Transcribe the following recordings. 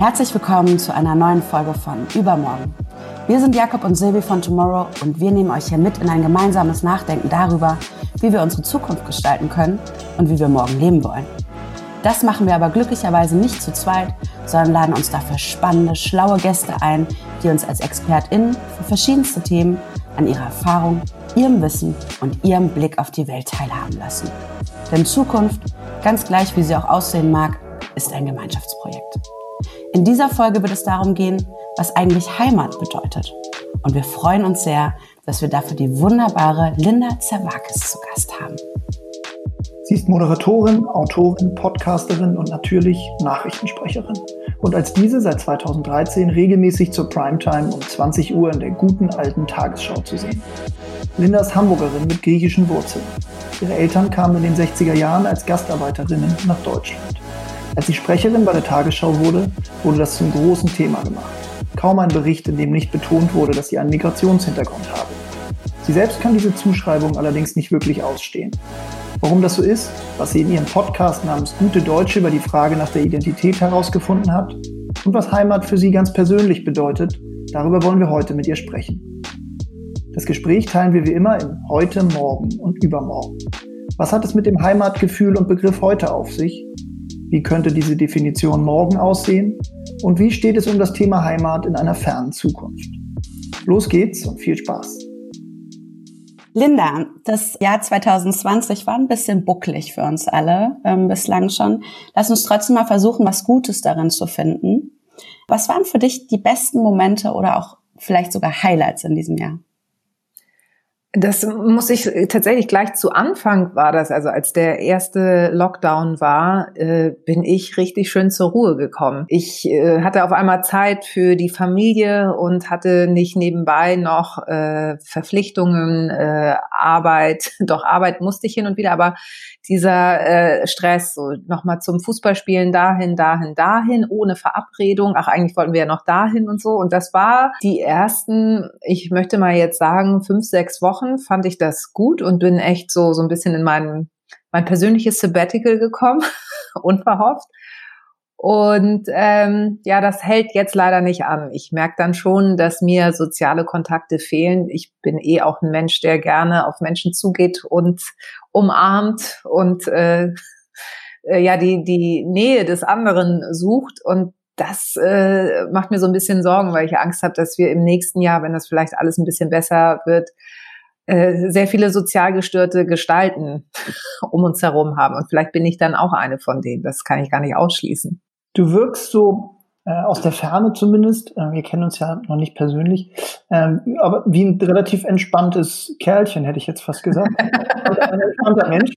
Herzlich willkommen zu einer neuen Folge von Übermorgen. Wir sind Jakob und Silvi von Tomorrow und wir nehmen euch hier mit in ein gemeinsames Nachdenken darüber, wie wir unsere Zukunft gestalten können und wie wir morgen leben wollen. Das machen wir aber glücklicherweise nicht zu zweit, sondern laden uns dafür spannende, schlaue Gäste ein, die uns als ExpertInnen für verschiedenste Themen an ihrer Erfahrung, ihrem Wissen und ihrem Blick auf die Welt teilhaben lassen. Denn Zukunft, ganz gleich wie sie auch aussehen mag, ist ein Gemeinschaftsprojekt. In dieser Folge wird es darum gehen, was eigentlich Heimat bedeutet. Und wir freuen uns sehr, dass wir dafür die wunderbare Linda Zerwakis zu Gast haben. Sie ist Moderatorin, Autorin, Podcasterin und natürlich Nachrichtensprecherin. Und als diese seit 2013 regelmäßig zur Primetime um 20 Uhr in der guten alten Tagesschau zu sehen. Linda ist Hamburgerin mit griechischen Wurzeln. Ihre Eltern kamen in den 60er Jahren als Gastarbeiterinnen nach Deutschland. Als sie Sprecherin bei der Tagesschau wurde, wurde das zum großen Thema gemacht. Kaum ein Bericht, in dem nicht betont wurde, dass sie einen Migrationshintergrund habe. Sie selbst kann diese Zuschreibung allerdings nicht wirklich ausstehen. Warum das so ist, was sie in ihrem Podcast namens Gute Deutsche über die Frage nach der Identität herausgefunden hat und was Heimat für sie ganz persönlich bedeutet, darüber wollen wir heute mit ihr sprechen. Das Gespräch teilen wir wie immer in heute, morgen und übermorgen. Was hat es mit dem Heimatgefühl und Begriff heute auf sich wie könnte diese Definition morgen aussehen? Und wie steht es um das Thema Heimat in einer fernen Zukunft? Los geht's und viel Spaß. Linda, das Jahr 2020 war ein bisschen bucklig für uns alle ähm, bislang schon. Lass uns trotzdem mal versuchen, was Gutes darin zu finden. Was waren für dich die besten Momente oder auch vielleicht sogar Highlights in diesem Jahr? Das muss ich tatsächlich gleich zu Anfang war das, also als der erste Lockdown war, äh, bin ich richtig schön zur Ruhe gekommen. Ich äh, hatte auf einmal Zeit für die Familie und hatte nicht nebenbei noch äh, Verpflichtungen, äh, Arbeit. Doch Arbeit musste ich hin und wieder, aber dieser äh, Stress, so nochmal zum Fußballspielen dahin, dahin, dahin, ohne Verabredung. Ach, eigentlich wollten wir ja noch dahin und so. Und das war die ersten, ich möchte mal jetzt sagen, fünf, sechs Wochen fand ich das gut und bin echt so, so ein bisschen in mein, mein persönliches Sabbatical gekommen, unverhofft. Und ähm, ja, das hält jetzt leider nicht an. Ich merke dann schon, dass mir soziale Kontakte fehlen. Ich bin eh auch ein Mensch, der gerne auf Menschen zugeht und umarmt und äh, äh, ja die die Nähe des anderen sucht. Und das äh, macht mir so ein bisschen Sorgen, weil ich Angst habe, dass wir im nächsten Jahr, wenn das vielleicht alles ein bisschen besser wird, äh, sehr viele sozial gestörte Gestalten um uns herum haben. Und vielleicht bin ich dann auch eine von denen. Das kann ich gar nicht ausschließen. Du wirkst so äh, aus der Ferne zumindest, äh, wir kennen uns ja noch nicht persönlich, ähm, aber wie ein relativ entspanntes Kerlchen, hätte ich jetzt fast gesagt. ein entspannter Mensch.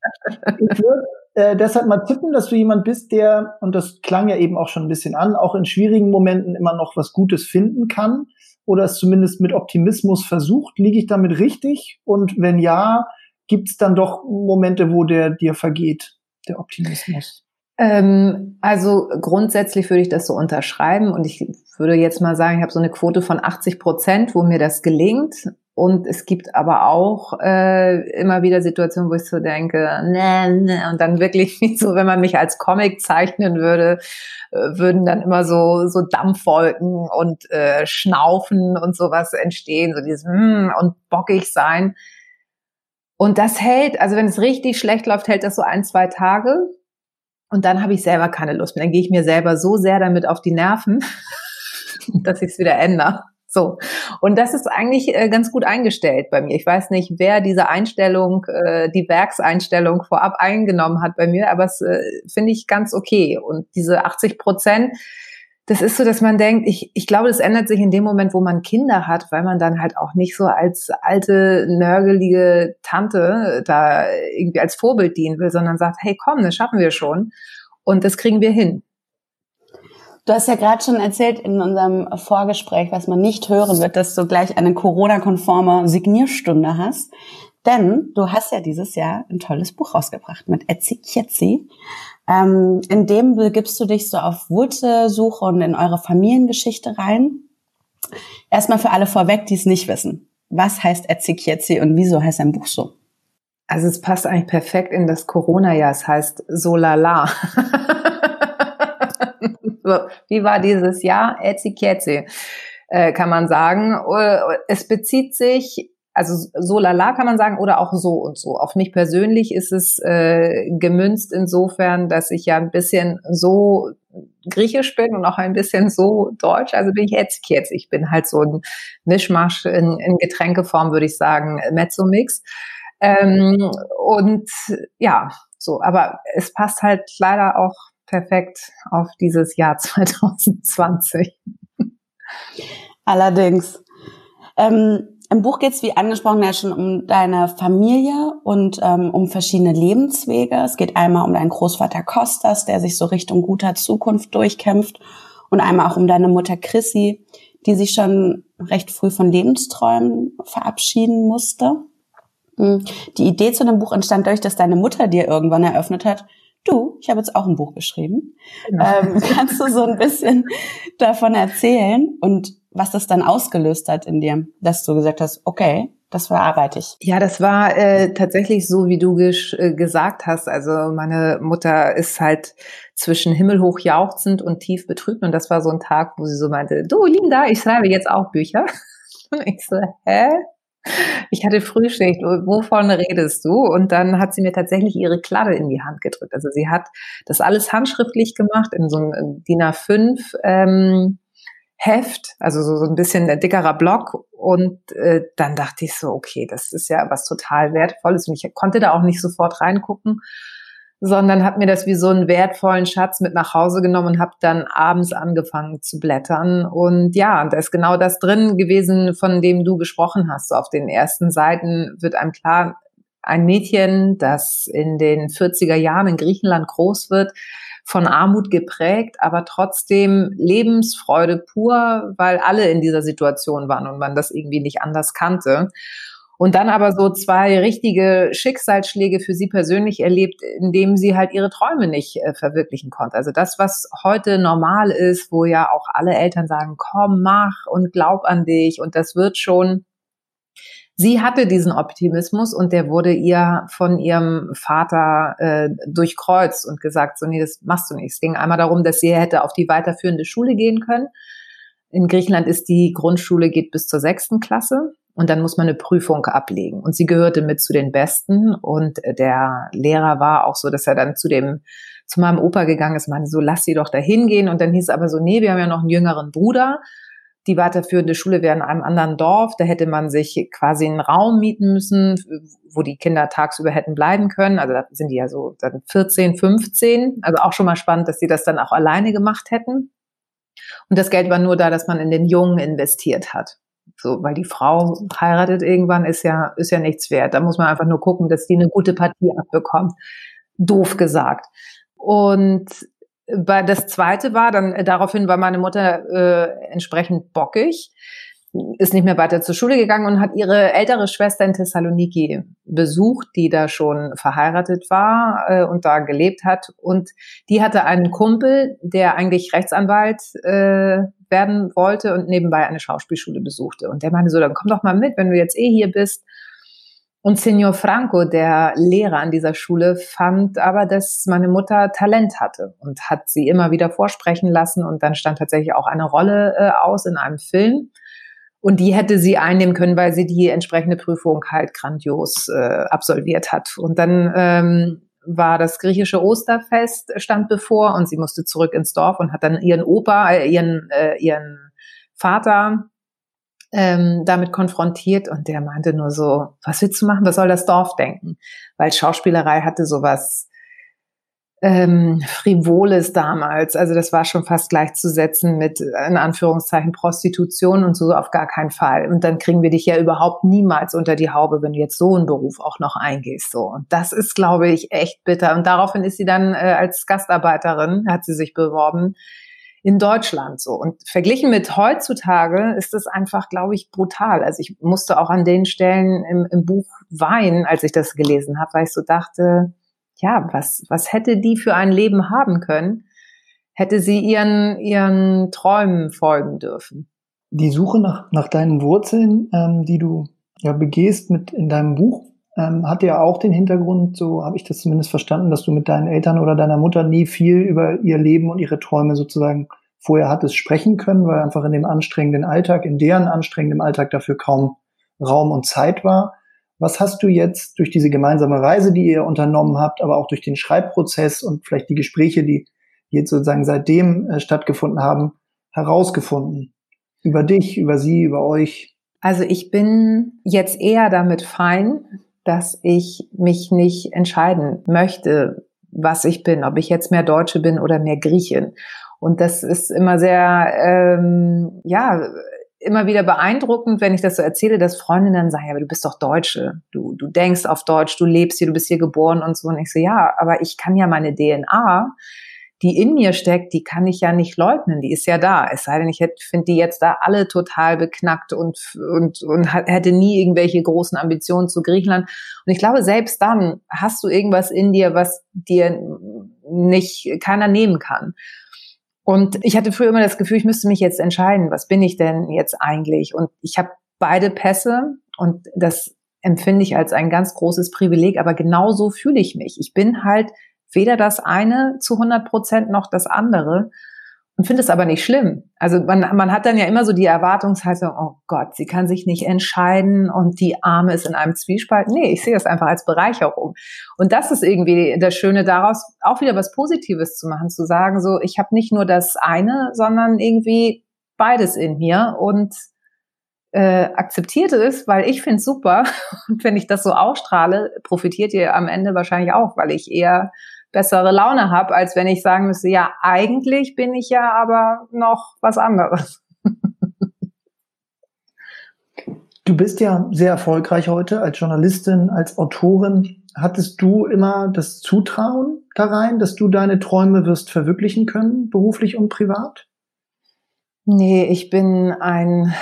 Ich würde äh, deshalb mal tippen, dass du jemand bist, der, und das klang ja eben auch schon ein bisschen an, auch in schwierigen Momenten immer noch was Gutes finden kann oder es zumindest mit Optimismus versucht. Liege ich damit richtig? Und wenn ja, gibt es dann doch Momente, wo der dir vergeht, der Optimismus? Ähm, also grundsätzlich würde ich das so unterschreiben und ich würde jetzt mal sagen, ich habe so eine Quote von 80 Prozent, wo mir das gelingt. Und es gibt aber auch äh, immer wieder Situationen, wo ich so denke, ne, ne, und dann wirklich wie so, wenn man mich als Comic zeichnen würde, äh, würden dann immer so so Dampfwolken und äh, Schnaufen und sowas entstehen, so dieses mm, und bockig sein. Und das hält, also wenn es richtig schlecht läuft, hält das so ein, zwei Tage. Und dann habe ich selber keine Lust mehr. Dann gehe ich mir selber so sehr damit auf die Nerven, dass ich es wieder ändere. So. Und das ist eigentlich äh, ganz gut eingestellt bei mir. Ich weiß nicht, wer diese Einstellung, äh, die Werkseinstellung vorab eingenommen hat bei mir, aber es äh, finde ich ganz okay. Und diese 80 Prozent, das ist so, dass man denkt, ich, ich glaube, das ändert sich in dem Moment, wo man Kinder hat, weil man dann halt auch nicht so als alte, nörgelige Tante da irgendwie als Vorbild dienen will, sondern sagt, hey, komm, das schaffen wir schon. Und das kriegen wir hin. Du hast ja gerade schon erzählt in unserem Vorgespräch, was man nicht hören wird, dass du gleich eine Corona-konforme Signierstunde hast. Denn du hast ja dieses Jahr ein tolles Buch rausgebracht mit Etsy Kietzi. Ähm, in dem begibst du dich so auf Wurzelsuche und in eure Familiengeschichte rein. Erstmal für alle vorweg, die es nicht wissen. Was heißt Etzikietzi und wieso heißt ein Buch so? Also es passt eigentlich perfekt in das Corona-Jahr. Es heißt so lala. Wie war dieses Jahr? Etzi Ketzi, äh, kann man sagen. Äh, es bezieht sich also so lala kann man sagen oder auch so und so. Auf mich persönlich ist es äh, gemünzt insofern, dass ich ja ein bisschen so griechisch bin und auch ein bisschen so deutsch. Also bin ich jetzt jetzt. Ich bin halt so ein Mischmasch in, in Getränkeform, würde ich sagen, Mezzo-Mix. Ähm, und ja, so. Aber es passt halt leider auch perfekt auf dieses Jahr 2020. Allerdings. Ähm, Im Buch geht es, wie angesprochen, ja schon um deine Familie und ähm, um verschiedene Lebenswege. Es geht einmal um deinen Großvater Kostas, der sich so Richtung guter Zukunft durchkämpft und einmal auch um deine Mutter Chrissy, die sich schon recht früh von Lebensträumen verabschieden musste. Hm. Die Idee zu dem Buch entstand dadurch, dass deine Mutter dir irgendwann eröffnet hat, du, ich habe jetzt auch ein Buch geschrieben. Genau. Ähm, kannst du so ein bisschen davon erzählen und was das dann ausgelöst hat in dir, dass du gesagt hast, okay, das verarbeite ich. Ja, das war äh, tatsächlich so, wie du äh, gesagt hast. Also meine Mutter ist halt zwischen himmelhoch jauchzend und tief betrübt. Und das war so ein Tag, wo sie so meinte, du Linda, ich schreibe jetzt auch Bücher. Und ich so, hä? Ich hatte Frühschicht, wovon redest du? Und dann hat sie mir tatsächlich ihre Kladde in die Hand gedrückt. Also sie hat das alles handschriftlich gemacht in so einem DIN A5 ähm, Heft, also so, so ein bisschen ein dickerer Block. Und äh, dann dachte ich so, okay, das ist ja was total Wertvolles. Und ich konnte da auch nicht sofort reingucken sondern habe mir das wie so einen wertvollen Schatz mit nach Hause genommen und habe dann abends angefangen zu blättern. Und ja, da ist genau das drin gewesen, von dem du gesprochen hast. So auf den ersten Seiten wird einem klar, ein Mädchen, das in den 40er Jahren in Griechenland groß wird, von Armut geprägt, aber trotzdem Lebensfreude pur, weil alle in dieser Situation waren und man das irgendwie nicht anders kannte. Und dann aber so zwei richtige Schicksalsschläge für sie persönlich erlebt, indem sie halt ihre Träume nicht äh, verwirklichen konnte. Also das, was heute normal ist, wo ja auch alle Eltern sagen, komm, mach und glaub an dich und das wird schon. Sie hatte diesen Optimismus und der wurde ihr von ihrem Vater äh, durchkreuzt und gesagt, so nee, das machst du nicht. Es ging einmal darum, dass sie hätte auf die weiterführende Schule gehen können. In Griechenland ist die Grundschule geht bis zur sechsten Klasse und dann muss man eine Prüfung ablegen. Und sie gehörte mit zu den Besten und der Lehrer war auch so, dass er dann zu dem zu meinem Opa gegangen ist, meinte so, lass sie doch da hingehen. Und dann hieß es aber so, nee, wir haben ja noch einen jüngeren Bruder. Die weiterführende Schule wäre in einem anderen Dorf. Da hätte man sich quasi einen Raum mieten müssen, wo die Kinder tagsüber hätten bleiben können. Also da sind die ja so dann 14, 15. Also auch schon mal spannend, dass sie das dann auch alleine gemacht hätten. Und das Geld war nur da, dass man in den Jungen investiert hat. So, weil die Frau heiratet irgendwann, ist ja, ist ja nichts wert. Da muss man einfach nur gucken, dass die eine gute Partie abbekommt. Doof gesagt. Und das zweite war dann äh, daraufhin war meine Mutter äh, entsprechend bockig ist nicht mehr weiter zur Schule gegangen und hat ihre ältere Schwester in Thessaloniki besucht, die da schon verheiratet war äh, und da gelebt hat. Und die hatte einen Kumpel, der eigentlich Rechtsanwalt äh, werden wollte und nebenbei eine Schauspielschule besuchte. Und der meinte so, dann komm doch mal mit, wenn du jetzt eh hier bist. Und Signor Franco, der Lehrer an dieser Schule, fand aber, dass meine Mutter Talent hatte und hat sie immer wieder vorsprechen lassen. Und dann stand tatsächlich auch eine Rolle äh, aus in einem Film. Und die hätte sie einnehmen können, weil sie die entsprechende Prüfung halt grandios äh, absolviert hat. Und dann ähm, war das griechische Osterfest stand bevor und sie musste zurück ins Dorf und hat dann ihren Opa, äh, ihren, äh, ihren Vater ähm, damit konfrontiert und der meinte nur so, was willst du machen? Was soll das Dorf denken? Weil Schauspielerei hatte sowas ähm, Frivoles damals. Also das war schon fast gleichzusetzen mit, in Anführungszeichen, Prostitution und so auf gar keinen Fall. Und dann kriegen wir dich ja überhaupt niemals unter die Haube, wenn du jetzt so einen Beruf auch noch eingehst. So. Und das ist, glaube ich, echt bitter. Und daraufhin ist sie dann äh, als Gastarbeiterin, hat sie sich beworben, in Deutschland so. Und verglichen mit heutzutage ist es einfach, glaube ich, brutal. Also ich musste auch an den Stellen im, im Buch weinen, als ich das gelesen habe, weil ich so dachte, ja, was, was hätte die für ein Leben haben können, hätte sie ihren, ihren Träumen folgen dürfen. Die Suche nach, nach deinen Wurzeln, ähm, die du ja begehst mit in deinem Buch, ähm, hat ja auch den Hintergrund, so habe ich das zumindest verstanden, dass du mit deinen Eltern oder deiner Mutter nie viel über ihr Leben und ihre Träume sozusagen vorher hattest sprechen können, weil einfach in dem anstrengenden Alltag, in deren anstrengendem Alltag dafür kaum Raum und Zeit war. Was hast du jetzt durch diese gemeinsame Reise, die ihr unternommen habt, aber auch durch den Schreibprozess und vielleicht die Gespräche, die jetzt sozusagen seitdem äh, stattgefunden haben, herausgefunden? Über dich, über sie, über euch? Also ich bin jetzt eher damit fein, dass ich mich nicht entscheiden möchte, was ich bin, ob ich jetzt mehr Deutsche bin oder mehr Griechin. Und das ist immer sehr, ähm, ja, immer wieder beeindruckend, wenn ich das so erzähle, dass Freundinnen sagen, ja, aber du bist doch Deutsche, du, du denkst auf Deutsch, du lebst hier, du bist hier geboren und so. Und ich so, ja, aber ich kann ja meine DNA, die in mir steckt, die kann ich ja nicht leugnen, die ist ja da. Es sei denn, ich finde die jetzt da alle total beknackt und, und, und hätte nie irgendwelche großen Ambitionen zu Griechenland. Und ich glaube, selbst dann hast du irgendwas in dir, was dir nicht keiner nehmen kann. Und ich hatte früher immer das Gefühl, ich müsste mich jetzt entscheiden, was bin ich denn jetzt eigentlich? Und ich habe beide Pässe und das empfinde ich als ein ganz großes Privileg, aber genau so fühle ich mich. Ich bin halt weder das eine zu 100 Prozent noch das andere und finde es aber nicht schlimm. Also man, man hat dann ja immer so die Erwartungshaltung, oh Gott, sie kann sich nicht entscheiden und die Arme ist in einem Zwiespalt. Nee, ich sehe das einfach als Bereicherung. Und das ist irgendwie das Schöne daraus, auch wieder was Positives zu machen, zu sagen, so, ich habe nicht nur das eine, sondern irgendwie beides in mir und äh, akzeptiert es, weil ich finde es super. Und wenn ich das so ausstrahle, profitiert ihr am Ende wahrscheinlich auch, weil ich eher bessere Laune habe, als wenn ich sagen müsste, ja, eigentlich bin ich ja aber noch was anderes. Du bist ja sehr erfolgreich heute als Journalistin, als Autorin. Hattest du immer das Zutrauen da rein, dass du deine Träume wirst verwirklichen können, beruflich und privat? Nee, ich bin ein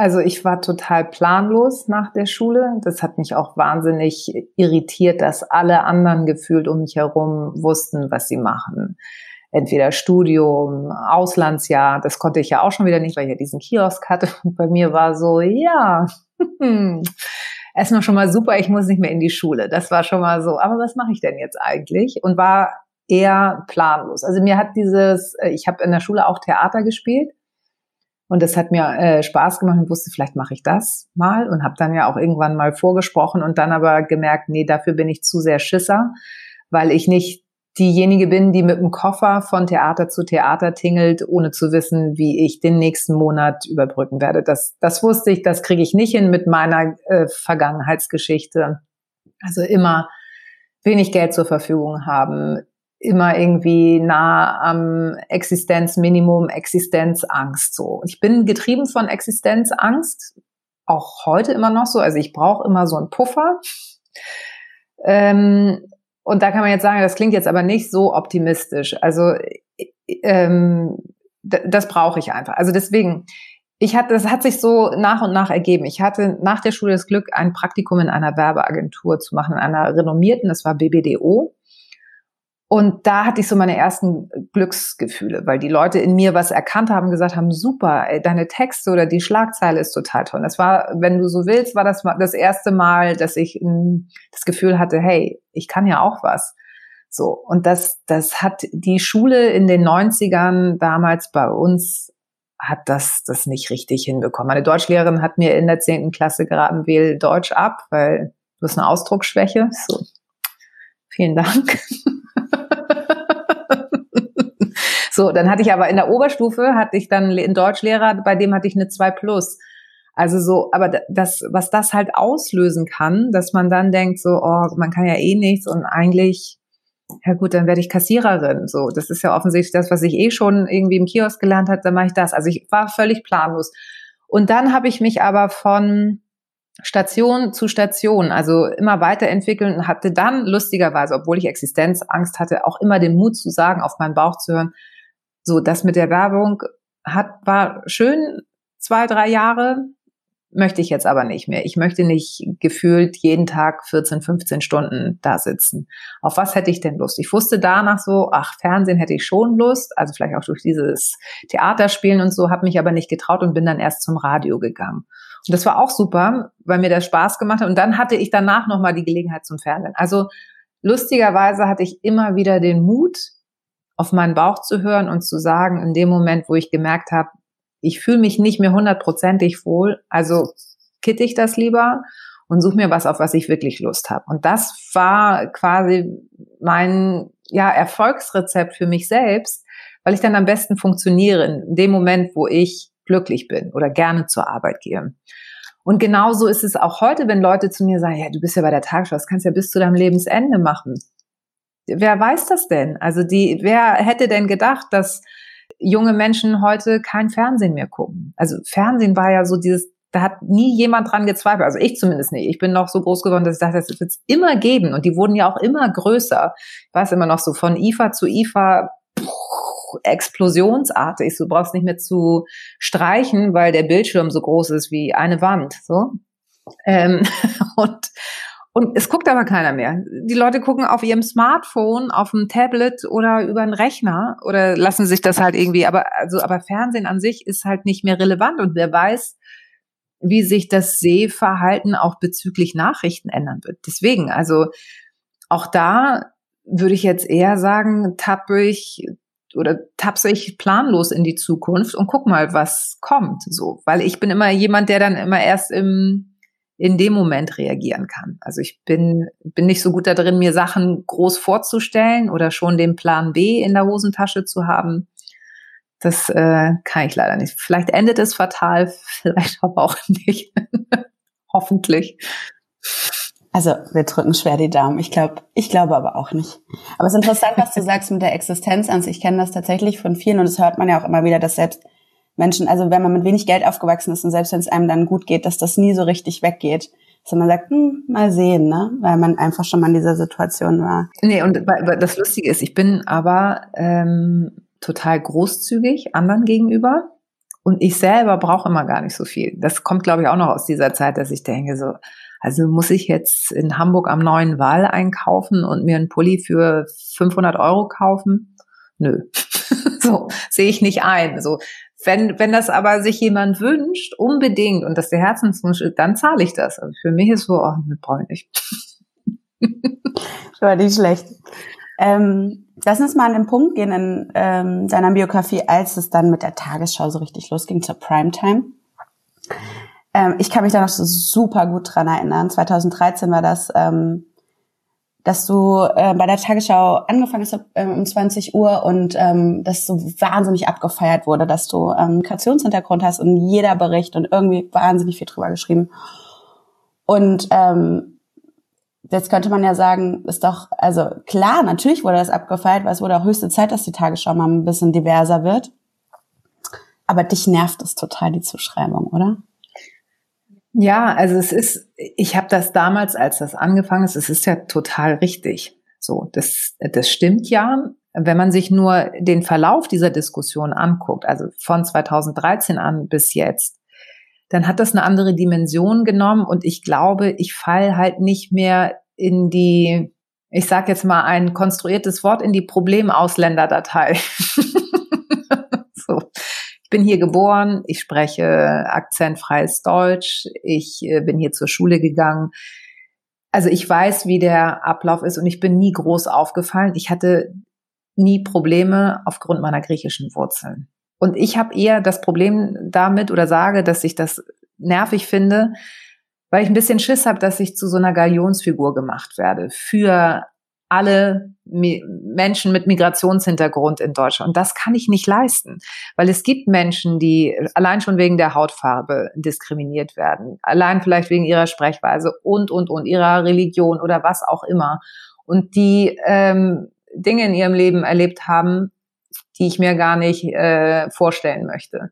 also ich war total planlos nach der Schule. Das hat mich auch wahnsinnig irritiert, dass alle anderen gefühlt um mich herum wussten, was sie machen. Entweder Studium, Auslandsjahr, das konnte ich ja auch schon wieder nicht, weil ich ja diesen Kiosk hatte. Und bei mir war so, ja, erstmal schon mal super, ich muss nicht mehr in die Schule. Das war schon mal so, aber was mache ich denn jetzt eigentlich? Und war eher planlos. Also mir hat dieses, äh, ich habe in der Schule auch Theater gespielt und das hat mir äh, Spaß gemacht und wusste, vielleicht mache ich das mal und habe dann ja auch irgendwann mal vorgesprochen und dann aber gemerkt, nee, dafür bin ich zu sehr Schisser, weil ich nicht diejenige bin, die mit dem Koffer von Theater zu Theater tingelt, ohne zu wissen, wie ich den nächsten Monat überbrücken werde. Das, das wusste ich, das kriege ich nicht hin mit meiner äh, Vergangenheitsgeschichte. Also immer wenig Geld zur Verfügung haben, immer irgendwie nah am Existenzminimum, Existenzangst so. Ich bin getrieben von Existenzangst, auch heute immer noch so. Also ich brauche immer so einen Puffer. Ähm, und da kann man jetzt sagen, das klingt jetzt aber nicht so optimistisch. Also ähm, das brauche ich einfach. Also deswegen, ich hatte, das hat sich so nach und nach ergeben. Ich hatte nach der Schule das Glück, ein Praktikum in einer Werbeagentur zu machen, in einer renommierten, das war BBDO. Und da hatte ich so meine ersten Glücksgefühle, weil die Leute in mir was erkannt haben, gesagt haben, super, ey, deine Texte oder die Schlagzeile ist total toll. Das war, wenn du so willst, war das das erste Mal, dass ich das Gefühl hatte, hey, ich kann ja auch was. So. Und das, das hat die Schule in den 90ern damals bei uns hat das, das nicht richtig hinbekommen. Meine Deutschlehrerin hat mir in der zehnten Klasse geraten, wähl Deutsch ab, weil du hast eine Ausdrucksschwäche. So. Vielen Dank. so, dann hatte ich aber in der Oberstufe hatte ich dann einen Deutschlehrer, bei dem hatte ich eine 2 plus. Also so, aber das, was das halt auslösen kann, dass man dann denkt so, oh, man kann ja eh nichts und eigentlich, ja gut, dann werde ich Kassiererin. So, das ist ja offensichtlich das, was ich eh schon irgendwie im Kiosk gelernt habe, dann mache ich das. Also ich war völlig planlos. Und dann habe ich mich aber von Station zu Station, also immer weiterentwickeln und hatte dann lustigerweise, obwohl ich Existenzangst hatte, auch immer den Mut zu sagen, auf meinen Bauch zu hören, so das mit der Werbung hat war schön zwei drei Jahre, möchte ich jetzt aber nicht mehr. Ich möchte nicht gefühlt jeden Tag 14, 15 Stunden da sitzen. Auf was hätte ich denn Lust? Ich wusste danach so, ach, Fernsehen hätte ich schon Lust, also vielleicht auch durch dieses Theaterspielen und so, habe mich aber nicht getraut und bin dann erst zum Radio gegangen. Und das war auch super, weil mir das Spaß gemacht hat. Und dann hatte ich danach nochmal die Gelegenheit zum Fernsehen. Also lustigerweise hatte ich immer wieder den Mut, auf meinen Bauch zu hören und zu sagen, in dem Moment, wo ich gemerkt habe, ich fühle mich nicht mehr hundertprozentig wohl, also kitte ich das lieber und suche mir was, auf was ich wirklich Lust habe. Und das war quasi mein ja, Erfolgsrezept für mich selbst, weil ich dann am besten funktioniere in dem Moment, wo ich glücklich bin oder gerne zur Arbeit gehe. Und genauso ist es auch heute, wenn Leute zu mir sagen, ja, du bist ja bei der Tagesschau, das kannst du ja bis zu deinem Lebensende machen. Wer weiß das denn? Also die, wer hätte denn gedacht, dass junge Menschen heute kein Fernsehen mehr gucken? Also Fernsehen war ja so dieses da hat nie jemand dran gezweifelt. Also ich zumindest nicht. Ich bin noch so groß geworden, dass ich dachte, das wird es immer geben. Und die wurden ja auch immer größer. Ich weiß immer noch so von IFA zu IFA explosionsartig. Du brauchst nicht mehr zu streichen, weil der Bildschirm so groß ist wie eine Wand. So. Ähm, und, und es guckt aber keiner mehr. Die Leute gucken auf ihrem Smartphone, auf dem Tablet oder über einen Rechner oder lassen sich das halt irgendwie, aber, also, aber Fernsehen an sich ist halt nicht mehr relevant und wer weiß, wie sich das Sehverhalten auch bezüglich Nachrichten ändern wird. Deswegen, also auch da würde ich jetzt eher sagen, tappe ich oder tapse ich planlos in die Zukunft und guck mal, was kommt, so, weil ich bin immer jemand, der dann immer erst im in dem Moment reagieren kann. Also ich bin bin nicht so gut da drin, mir Sachen groß vorzustellen oder schon den Plan B in der Hosentasche zu haben. Das äh, kann ich leider nicht. Vielleicht endet es fatal, vielleicht aber auch nicht. Hoffentlich. Also wir drücken schwer die Daumen. Ich glaube, ich glaube aber auch nicht. Aber es ist interessant, was du sagst mit der Existenz an Ich kenne das tatsächlich von vielen und das hört man ja auch immer wieder, dass selbst Menschen, also wenn man mit wenig Geld aufgewachsen ist und selbst wenn es einem dann gut geht, dass das nie so richtig weggeht. Dass man sagt, hm, mal sehen, ne? Weil man einfach schon mal in dieser Situation war. Nee, und das Lustige ist, ich bin aber ähm, total großzügig anderen gegenüber. Und ich selber brauche immer gar nicht so viel. Das kommt, glaube ich, auch noch aus dieser Zeit, dass ich denke, so, also muss ich jetzt in Hamburg am neuen Wall einkaufen und mir einen Pulli für 500 Euro kaufen? Nö. so, sehe ich nicht ein. So, wenn, wenn das aber sich jemand wünscht, unbedingt, und das der Herzenswunsch ist, dann zahle ich das. Also für mich ist so, oh, wir brauchen nicht. War nicht schlecht. Ähm, lass uns mal an den Punkt gehen in ähm, deiner Biografie, als es dann mit der Tagesschau so richtig losging zur Primetime. Ähm, ich kann mich da noch so super gut dran erinnern. 2013 war das, ähm, dass du äh, bei der Tagesschau angefangen hast äh, um 20 Uhr und ähm, das so wahnsinnig abgefeiert wurde, dass du ähm, Migrationshintergrund hast und jeder Bericht und irgendwie wahnsinnig viel drüber geschrieben. Und ähm, jetzt könnte man ja sagen, ist doch, also klar, natürlich wurde das abgefeiert, weil es wurde auch höchste Zeit, dass die Tagesschau mal ein bisschen diverser wird. Aber dich nervt es total, die Zuschreibung, oder? Ja, also es ist, ich habe das damals, als das angefangen ist, es ist ja total richtig. So, das, das stimmt ja. Wenn man sich nur den Verlauf dieser Diskussion anguckt, also von 2013 an bis jetzt, dann hat das eine andere Dimension genommen und ich glaube, ich fall halt nicht mehr in die, ich sage jetzt mal ein konstruiertes Wort, in die Problemausländerdatei. bin hier geboren, ich spreche akzentfreies Deutsch, ich äh, bin hier zur Schule gegangen. Also ich weiß, wie der Ablauf ist und ich bin nie groß aufgefallen. Ich hatte nie Probleme aufgrund meiner griechischen Wurzeln. Und ich habe eher das Problem damit oder sage, dass ich das nervig finde, weil ich ein bisschen Schiss habe, dass ich zu so einer Galionsfigur gemacht werde für alle Menschen mit Migrationshintergrund in Deutschland. Und das kann ich nicht leisten, weil es gibt Menschen, die allein schon wegen der Hautfarbe diskriminiert werden, allein vielleicht wegen ihrer Sprechweise und, und, und ihrer Religion oder was auch immer. Und die ähm, Dinge in ihrem Leben erlebt haben, die ich mir gar nicht äh, vorstellen möchte.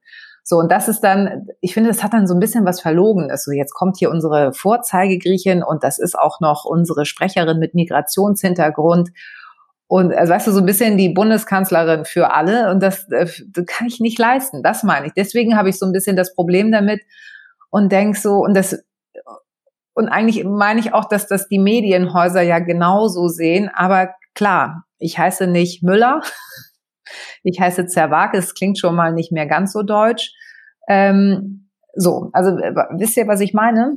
So, und das ist dann, ich finde, das hat dann so ein bisschen was Verlogenes. So, jetzt kommt hier unsere Vorzeigegriechin und das ist auch noch unsere Sprecherin mit Migrationshintergrund. Und also weißt du, so ein bisschen die Bundeskanzlerin für alle. Und das, äh, das kann ich nicht leisten. Das meine ich. Deswegen habe ich so ein bisschen das Problem damit und denk so, und das, und eigentlich meine ich auch, dass das die Medienhäuser ja genauso sehen. Aber klar, ich heiße nicht Müller, ich heiße Zerwakis, klingt schon mal nicht mehr ganz so deutsch. Ähm, So, also wisst ihr, was ich meine?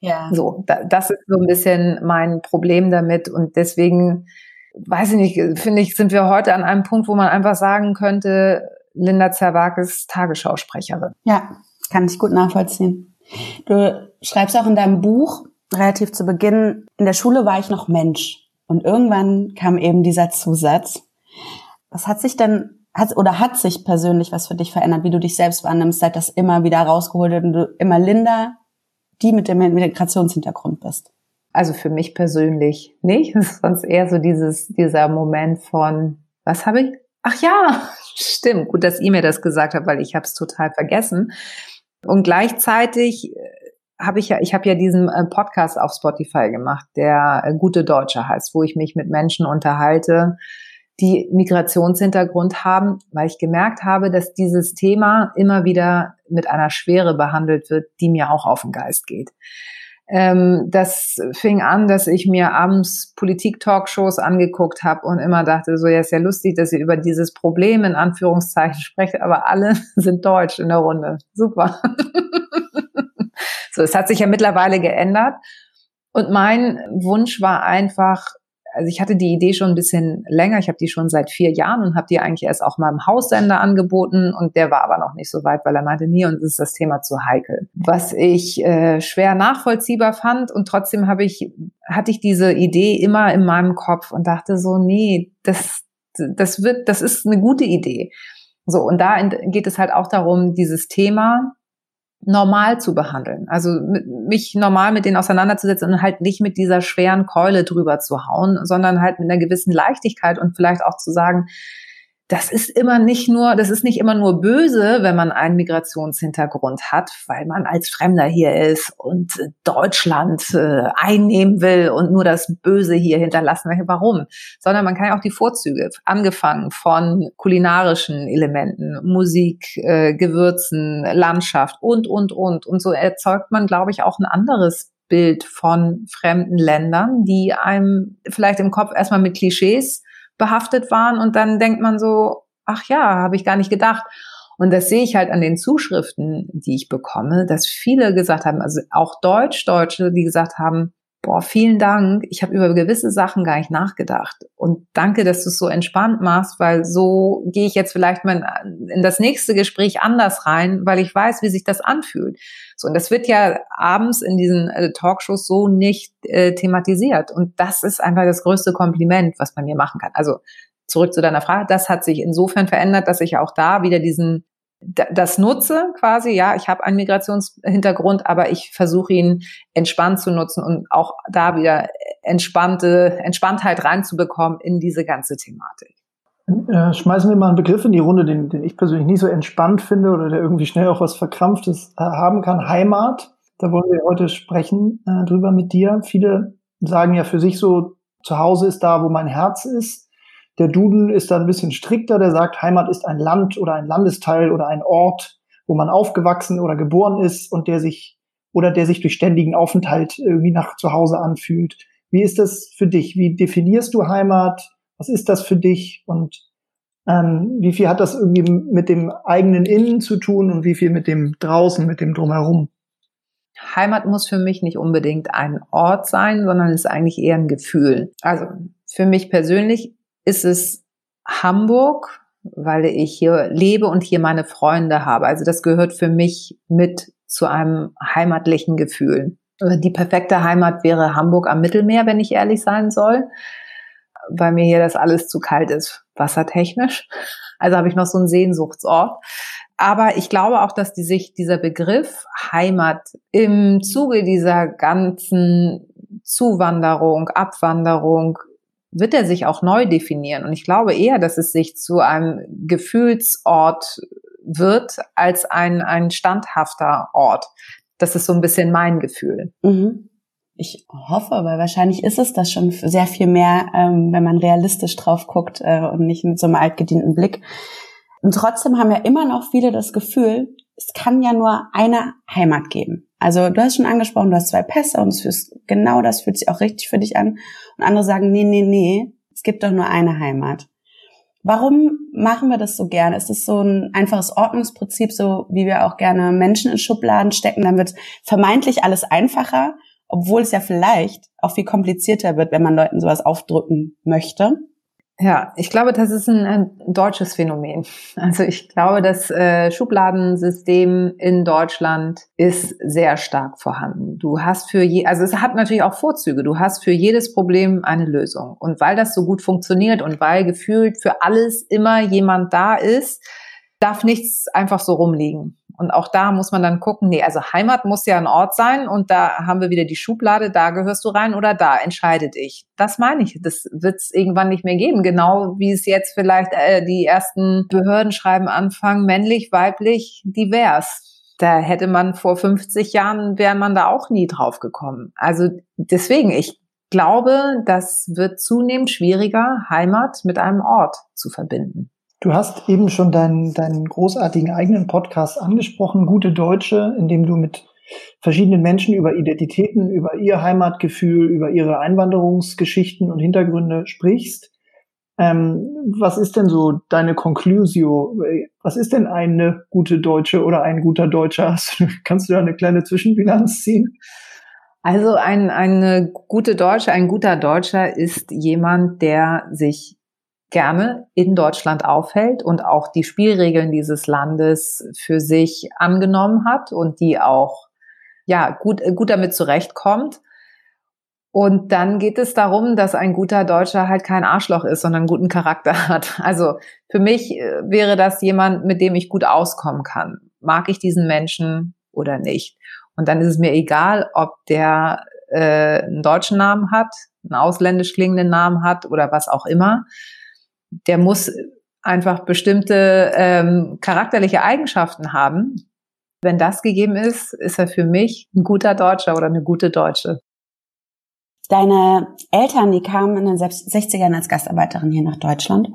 Ja. So, da, das ist so ein bisschen mein Problem damit und deswegen weiß ich nicht, finde ich, sind wir heute an einem Punkt, wo man einfach sagen könnte, Linda Zerwag ist Tagesschausprecherin. Ja, kann ich gut nachvollziehen. Du schreibst auch in deinem Buch relativ zu Beginn, in der Schule war ich noch Mensch. Und irgendwann kam eben dieser Zusatz. Was hat sich denn, hat, oder hat sich persönlich was für dich verändert, wie du dich selbst wahrnimmst, seit das immer wieder rausgeholt wird und du immer Linda, die mit dem Migrationshintergrund bist? Also für mich persönlich nicht. Sonst eher so dieses, dieser Moment von, was habe ich? Ach ja, stimmt. Gut, dass ihr mir das gesagt habt, weil ich habe es total vergessen. Und gleichzeitig äh, habe ich ja, ich habe ja diesen äh, Podcast auf Spotify gemacht, der äh, Gute Deutsche heißt, wo ich mich mit Menschen unterhalte, die Migrationshintergrund haben, weil ich gemerkt habe, dass dieses Thema immer wieder mit einer Schwere behandelt wird, die mir auch auf den Geist geht. Ähm, das fing an, dass ich mir abends Politik-Talkshows angeguckt habe und immer dachte, so ja, ist ja lustig, dass ihr über dieses Problem in Anführungszeichen sprecht, aber alle sind deutsch in der Runde. Super. so, es hat sich ja mittlerweile geändert. Und mein Wunsch war einfach, also ich hatte die Idee schon ein bisschen länger, ich habe die schon seit vier Jahren und habe die eigentlich erst auch im Haussender angeboten und der war aber noch nicht so weit, weil er meinte, nee, uns ist das Thema zu heikel. Was ich äh, schwer nachvollziehbar fand und trotzdem habe ich, hatte ich diese Idee immer in meinem Kopf und dachte so, nee, das, das wird, das ist eine gute Idee. So, und da geht es halt auch darum, dieses Thema normal zu behandeln. Also mich normal mit denen auseinanderzusetzen und halt nicht mit dieser schweren Keule drüber zu hauen, sondern halt mit einer gewissen Leichtigkeit und vielleicht auch zu sagen, das ist immer nicht nur, das ist nicht immer nur böse, wenn man einen Migrationshintergrund hat, weil man als Fremder hier ist und Deutschland äh, einnehmen will und nur das Böse hier hinterlassen will. Warum? Sondern man kann ja auch die Vorzüge, angefangen von kulinarischen Elementen, Musik, äh, Gewürzen, Landschaft und, und, und. Und so erzeugt man, glaube ich, auch ein anderes Bild von fremden Ländern, die einem vielleicht im Kopf erstmal mit Klischees behaftet waren und dann denkt man so, ach ja, habe ich gar nicht gedacht. Und das sehe ich halt an den Zuschriften, die ich bekomme, dass viele gesagt haben, also auch Deutsch-Deutsche, die gesagt haben, boah, vielen Dank, ich habe über gewisse Sachen gar nicht nachgedacht. Und danke, dass du es so entspannt machst, weil so gehe ich jetzt vielleicht mal in das nächste Gespräch anders rein, weil ich weiß, wie sich das anfühlt. So, und das wird ja abends in diesen äh, Talkshows so nicht äh, thematisiert. Und das ist einfach das größte Kompliment, was man mir machen kann. Also zurück zu deiner Frage, das hat sich insofern verändert, dass ich auch da wieder diesen das nutze quasi, ja, ich habe einen Migrationshintergrund, aber ich versuche ihn entspannt zu nutzen und auch da wieder entspannte Entspanntheit reinzubekommen in diese ganze Thematik. Äh, schmeißen wir mal einen Begriff in die Runde, den, den ich persönlich nicht so entspannt finde oder der irgendwie schnell auch was Verkrampftes äh, haben kann. Heimat, da wollen wir heute sprechen äh, drüber mit dir. Viele sagen ja für sich so, zu Hause ist da, wo mein Herz ist. Der Duden ist da ein bisschen strikter, der sagt, Heimat ist ein Land oder ein Landesteil oder ein Ort, wo man aufgewachsen oder geboren ist und der sich oder der sich durch ständigen Aufenthalt irgendwie nach zu Hause anfühlt. Wie ist das für dich? Wie definierst du Heimat? Was ist das für dich? Und ähm, wie viel hat das irgendwie mit dem eigenen Innen zu tun und wie viel mit dem draußen, mit dem drumherum? Heimat muss für mich nicht unbedingt ein Ort sein, sondern ist eigentlich eher ein Gefühl. Also für mich persönlich ist es Hamburg, weil ich hier lebe und hier meine Freunde habe. Also das gehört für mich mit zu einem heimatlichen Gefühl. Die perfekte Heimat wäre Hamburg am Mittelmeer, wenn ich ehrlich sein soll, weil mir hier das alles zu kalt ist, wassertechnisch. Also habe ich noch so einen Sehnsuchtsort. Aber ich glaube auch, dass die sich dieser Begriff Heimat im Zuge dieser ganzen Zuwanderung, Abwanderung, wird er sich auch neu definieren. Und ich glaube eher, dass es sich zu einem Gefühlsort wird als ein, ein standhafter Ort. Das ist so ein bisschen mein Gefühl. Mhm. Ich hoffe, weil wahrscheinlich ist es das schon sehr viel mehr, ähm, wenn man realistisch drauf guckt äh, und nicht mit so einem altgedienten Blick. Und trotzdem haben ja immer noch viele das Gefühl, es kann ja nur eine Heimat geben. Also du hast schon angesprochen, du hast zwei Pässe und ist genau das fühlt sich auch richtig für dich an. Und andere sagen, nee, nee, nee, es gibt doch nur eine Heimat. Warum machen wir das so gern? Ist es so ein einfaches Ordnungsprinzip, so wie wir auch gerne Menschen in Schubladen stecken? Dann wird vermeintlich alles einfacher, obwohl es ja vielleicht auch viel komplizierter wird, wenn man Leuten sowas aufdrücken möchte. Ja, ich glaube, das ist ein, ein deutsches Phänomen. Also ich glaube, das äh, Schubladensystem in Deutschland ist sehr stark vorhanden. Du hast für je, also es hat natürlich auch Vorzüge. Du hast für jedes Problem eine Lösung. Und weil das so gut funktioniert und weil gefühlt für alles immer jemand da ist, darf nichts einfach so rumliegen. Und auch da muss man dann gucken, nee, also Heimat muss ja ein Ort sein und da haben wir wieder die Schublade, da gehörst du rein oder da, entscheidet ich. Das meine ich, das wird es irgendwann nicht mehr geben. Genau wie es jetzt vielleicht äh, die ersten Behördenschreiben anfangen, männlich, weiblich, divers. Da hätte man vor 50 Jahren, wäre man da auch nie drauf gekommen. Also deswegen, ich glaube, das wird zunehmend schwieriger, Heimat mit einem Ort zu verbinden. Du hast eben schon deinen, deinen großartigen eigenen Podcast angesprochen, Gute Deutsche, in dem du mit verschiedenen Menschen über Identitäten, über ihr Heimatgefühl, über ihre Einwanderungsgeschichten und Hintergründe sprichst. Ähm, was ist denn so deine Conclusio? Was ist denn eine gute Deutsche oder ein guter Deutscher? Kannst du da eine kleine Zwischenbilanz ziehen? Also ein, eine gute Deutsche, ein guter Deutscher ist jemand, der sich gerne in Deutschland aufhält und auch die Spielregeln dieses Landes für sich angenommen hat und die auch ja gut gut damit zurechtkommt. Und dann geht es darum, dass ein guter Deutscher halt kein Arschloch ist, sondern guten Charakter hat. Also für mich äh, wäre das jemand, mit dem ich gut auskommen kann. Mag ich diesen Menschen oder nicht? Und dann ist es mir egal, ob der äh, einen deutschen Namen hat, einen ausländisch klingenden Namen hat oder was auch immer der muss einfach bestimmte ähm, charakterliche Eigenschaften haben. Wenn das gegeben ist, ist er für mich ein guter Deutscher oder eine gute Deutsche. Deine Eltern, die kamen in den 60ern als Gastarbeiterin hier nach Deutschland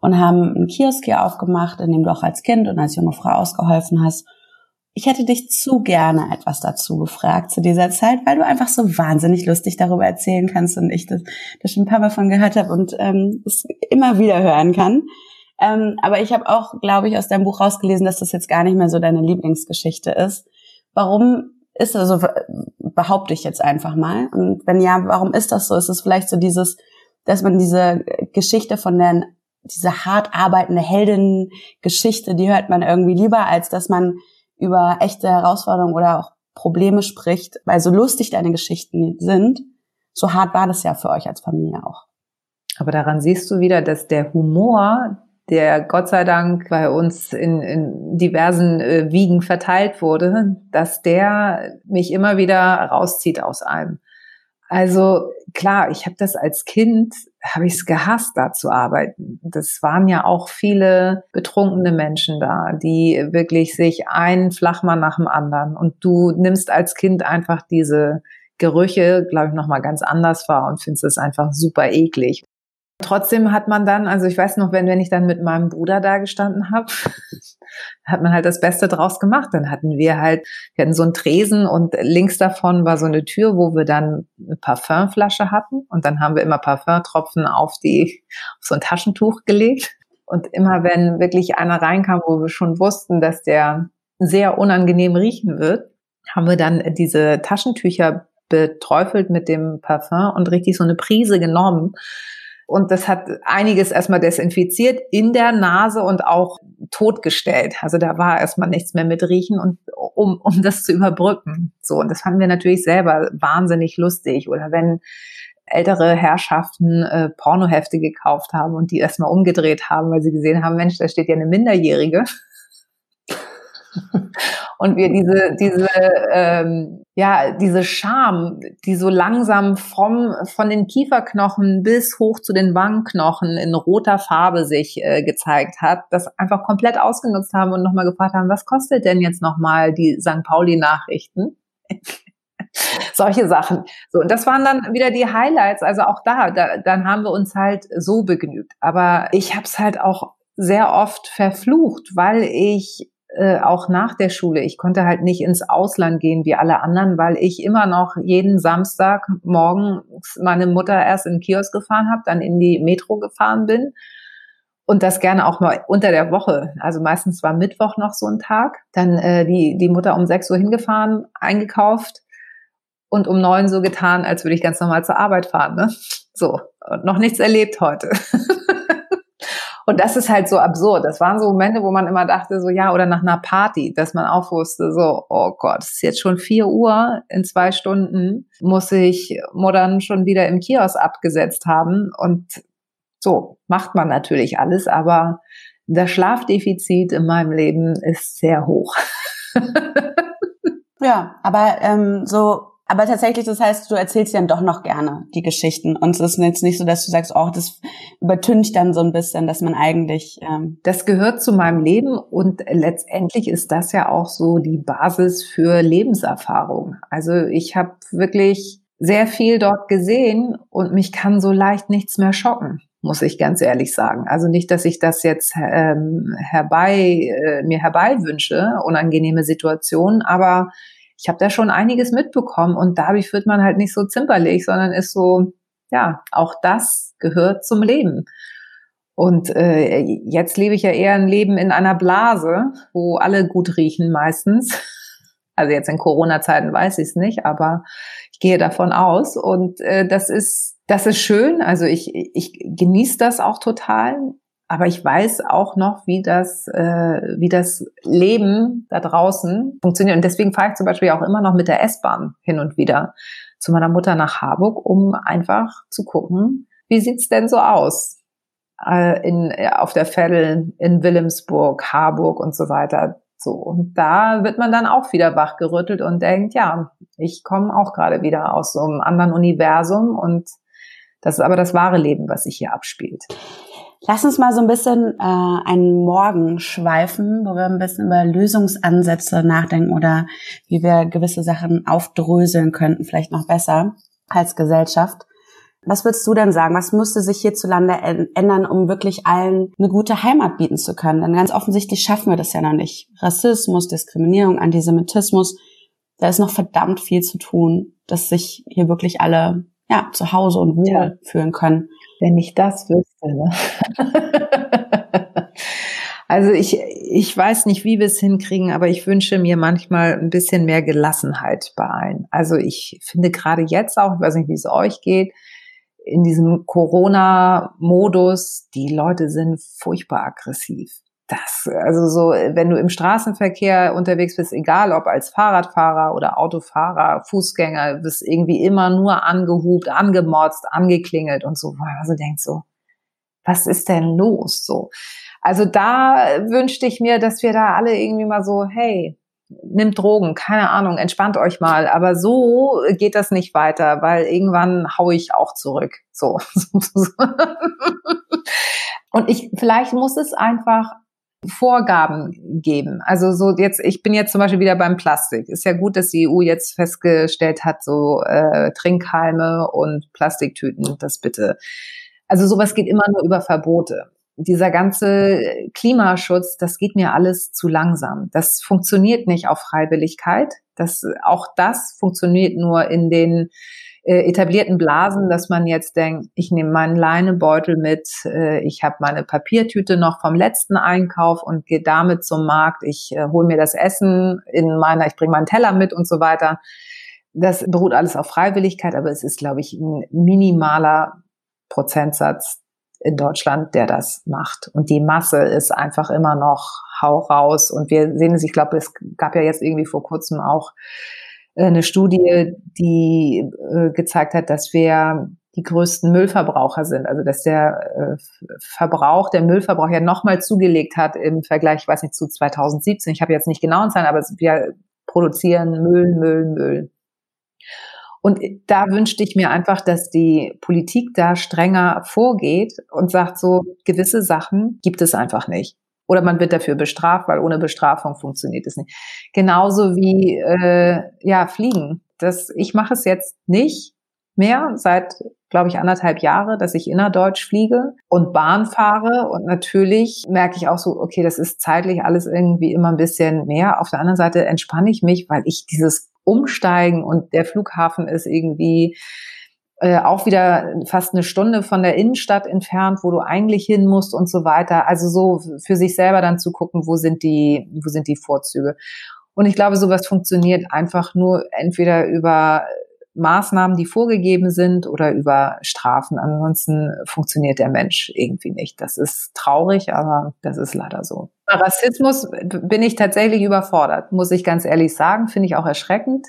und haben einen Kiosk hier aufgemacht, in dem du auch als Kind und als junge Frau ausgeholfen hast. Ich hätte dich zu gerne etwas dazu gefragt zu dieser Zeit, weil du einfach so wahnsinnig lustig darüber erzählen kannst und ich das, das schon ein paar Mal von gehört habe und ähm, es immer wieder hören kann. Ähm, aber ich habe auch, glaube ich, aus deinem Buch rausgelesen, dass das jetzt gar nicht mehr so deine Lieblingsgeschichte ist. Warum ist das so, behaupte ich jetzt einfach mal. Und wenn ja, warum ist das so? Ist es vielleicht so dieses, dass man diese Geschichte von der, diese hart arbeitende Heldinnengeschichte, die hört man irgendwie lieber, als dass man über echte Herausforderungen oder auch Probleme spricht, weil so lustig deine Geschichten sind, so hart war das ja für euch als Familie auch. Aber daran siehst du wieder, dass der Humor, der Gott sei Dank bei uns in, in diversen äh, Wiegen verteilt wurde, dass der mich immer wieder rauszieht aus einem. Also klar, ich habe das als Kind, habe ich es gehasst, da zu arbeiten. Das waren ja auch viele betrunkene Menschen da, die wirklich sich einen Flachmann nach dem anderen. Und du nimmst als Kind einfach diese Gerüche, glaube ich, nochmal ganz anders wahr und findest es einfach super eklig. Trotzdem hat man dann, also ich weiß noch, wenn, wenn ich dann mit meinem Bruder da gestanden habe, hat man halt das Beste draus gemacht. Dann hatten wir halt, wir hatten so einen Tresen und links davon war so eine Tür, wo wir dann eine Parfümflasche hatten und dann haben wir immer Parfümtropfen auf die, auf so ein Taschentuch gelegt. Und immer wenn wirklich einer reinkam, wo wir schon wussten, dass der sehr unangenehm riechen wird, haben wir dann diese Taschentücher beträufelt mit dem Parfüm und richtig so eine Prise genommen und das hat einiges erstmal desinfiziert in der Nase und auch totgestellt. Also da war erstmal nichts mehr mit Riechen und um, um das zu überbrücken. So, und das fanden wir natürlich selber wahnsinnig lustig. Oder wenn ältere Herrschaften äh, Pornohefte gekauft haben und die erstmal umgedreht haben, weil sie gesehen haben, Mensch, da steht ja eine Minderjährige. Und wir diese, diese, ähm, ja, diese Scham, die so langsam vom, von den Kieferknochen bis hoch zu den Wangenknochen in roter Farbe sich äh, gezeigt hat, das einfach komplett ausgenutzt haben und nochmal gefragt haben, was kostet denn jetzt nochmal die St. Pauli-Nachrichten? Solche Sachen. So, und das waren dann wieder die Highlights. Also auch da, da dann haben wir uns halt so begnügt. Aber ich habe es halt auch sehr oft verflucht, weil ich äh, auch nach der Schule. Ich konnte halt nicht ins Ausland gehen wie alle anderen, weil ich immer noch jeden Samstag morgen meine Mutter erst in den Kiosk gefahren habe, dann in die Metro gefahren bin und das gerne auch mal unter der Woche. Also meistens war Mittwoch noch so ein Tag. Dann äh, die, die Mutter um 6 Uhr hingefahren, eingekauft und um neun so getan, als würde ich ganz normal zur Arbeit fahren. Ne? So, und noch nichts erlebt heute. und das ist halt so absurd. Das waren so Momente, wo man immer dachte, so ja, oder nach einer Party, dass man auch wusste, so, oh Gott, es ist jetzt schon vier Uhr, in zwei Stunden muss ich Modern schon wieder im Kiosk abgesetzt haben. Und so macht man natürlich alles, aber das Schlafdefizit in meinem Leben ist sehr hoch. ja, aber ähm, so aber tatsächlich, das heißt, du erzählst dann doch noch gerne die Geschichten. Und es ist jetzt nicht so, dass du sagst, oh, das übertüncht dann so ein bisschen, dass man eigentlich. Ähm das gehört zu meinem Leben und letztendlich ist das ja auch so die Basis für Lebenserfahrung. Also ich habe wirklich sehr viel dort gesehen und mich kann so leicht nichts mehr schocken muss ich ganz ehrlich sagen. Also nicht, dass ich das jetzt ähm, herbei äh, mir herbei wünsche, unangenehme Situationen, aber ich habe da schon einiges mitbekommen und dadurch wird man halt nicht so zimperlich, sondern ist so, ja, auch das gehört zum Leben. Und äh, jetzt lebe ich ja eher ein Leben in einer Blase, wo alle gut riechen meistens. Also jetzt in Corona-Zeiten weiß ich es nicht, aber ich gehe davon aus. Und äh, das ist, das ist schön. Also ich, ich genieße das auch total. Aber ich weiß auch noch, wie das, äh, wie das Leben da draußen funktioniert. Und deswegen fahre ich zum Beispiel auch immer noch mit der S-Bahn hin und wieder zu meiner Mutter nach Harburg, um einfach zu gucken, wie sieht's denn so aus äh, in, auf der Vettel, in Wilhelmsburg, Harburg und so weiter. So, und da wird man dann auch wieder wachgerüttelt und denkt, ja, ich komme auch gerade wieder aus so einem anderen Universum und das ist aber das wahre Leben, was sich hier abspielt. Lass uns mal so ein bisschen äh, einen Morgen schweifen, wo wir ein bisschen über Lösungsansätze nachdenken oder wie wir gewisse Sachen aufdröseln könnten, vielleicht noch besser als Gesellschaft. Was würdest du denn sagen? Was müsste sich hierzulande ändern, um wirklich allen eine gute Heimat bieten zu können? Denn ganz offensichtlich schaffen wir das ja noch nicht. Rassismus, Diskriminierung, Antisemitismus, da ist noch verdammt viel zu tun, dass sich hier wirklich alle ja, zu Hause und wohl ja. fühlen können. Wenn ich das wüsste. Ne? also ich, ich weiß nicht, wie wir es hinkriegen, aber ich wünsche mir manchmal ein bisschen mehr Gelassenheit bei allen. Also ich finde gerade jetzt auch, ich weiß nicht, wie es euch geht, in diesem Corona-Modus, die Leute sind furchtbar aggressiv das, also so, wenn du im Straßenverkehr unterwegs bist, egal ob als Fahrradfahrer oder Autofahrer, Fußgänger, bist irgendwie immer nur angehupt, angemotzt, angeklingelt und so, also denkt so, was ist denn los? So. Also da wünschte ich mir, dass wir da alle irgendwie mal so, hey, nimmt Drogen, keine Ahnung, entspannt euch mal. Aber so geht das nicht weiter, weil irgendwann hau ich auch zurück. So. Und ich, vielleicht muss es einfach Vorgaben geben. Also so jetzt, ich bin jetzt zum Beispiel wieder beim Plastik. Ist ja gut, dass die EU jetzt festgestellt hat, so äh, Trinkhalme und Plastiktüten, das bitte. Also sowas geht immer nur über Verbote. Dieser ganze Klimaschutz, das geht mir alles zu langsam. Das funktioniert nicht auf Freiwilligkeit. Das, auch das funktioniert nur in den äh, etablierten Blasen, dass man jetzt denkt, ich nehme meinen Leinebeutel mit, äh, ich habe meine Papiertüte noch vom letzten Einkauf und gehe damit zum Markt, ich äh, hole mir das Essen in meiner, ich bringe meinen Teller mit und so weiter. Das beruht alles auf Freiwilligkeit, aber es ist, glaube ich, ein minimaler Prozentsatz in Deutschland, der das macht. Und die Masse ist einfach immer noch hau raus. Und wir sehen es, ich glaube, es gab ja jetzt irgendwie vor kurzem auch eine Studie, die äh, gezeigt hat, dass wir die größten Müllverbraucher sind. Also dass der äh, Verbrauch, der Müllverbrauch ja nochmal zugelegt hat im Vergleich, ich weiß nicht, zu 2017. Ich habe jetzt nicht genauen Zahlen, aber wir produzieren Müll, Müll, Müll. Und da wünschte ich mir einfach, dass die Politik da strenger vorgeht und sagt, so gewisse Sachen gibt es einfach nicht. Oder man wird dafür bestraft, weil ohne Bestrafung funktioniert es nicht. Genauso wie äh, ja Fliegen. Das, ich mache es jetzt nicht mehr seit, glaube ich, anderthalb Jahre, dass ich innerdeutsch fliege und Bahn fahre. Und natürlich merke ich auch so, okay, das ist zeitlich alles irgendwie immer ein bisschen mehr. Auf der anderen Seite entspanne ich mich, weil ich dieses Umsteigen und der Flughafen ist irgendwie äh, auch wieder fast eine Stunde von der Innenstadt entfernt, wo du eigentlich hin musst und so weiter. Also so für sich selber dann zu gucken, wo sind die, wo sind die Vorzüge. Und ich glaube, sowas funktioniert einfach nur entweder über Maßnahmen, die vorgegeben sind oder über Strafen. Ansonsten funktioniert der Mensch irgendwie nicht. Das ist traurig, aber das ist leider so. Bei Rassismus bin ich tatsächlich überfordert, muss ich ganz ehrlich sagen. Finde ich auch erschreckend,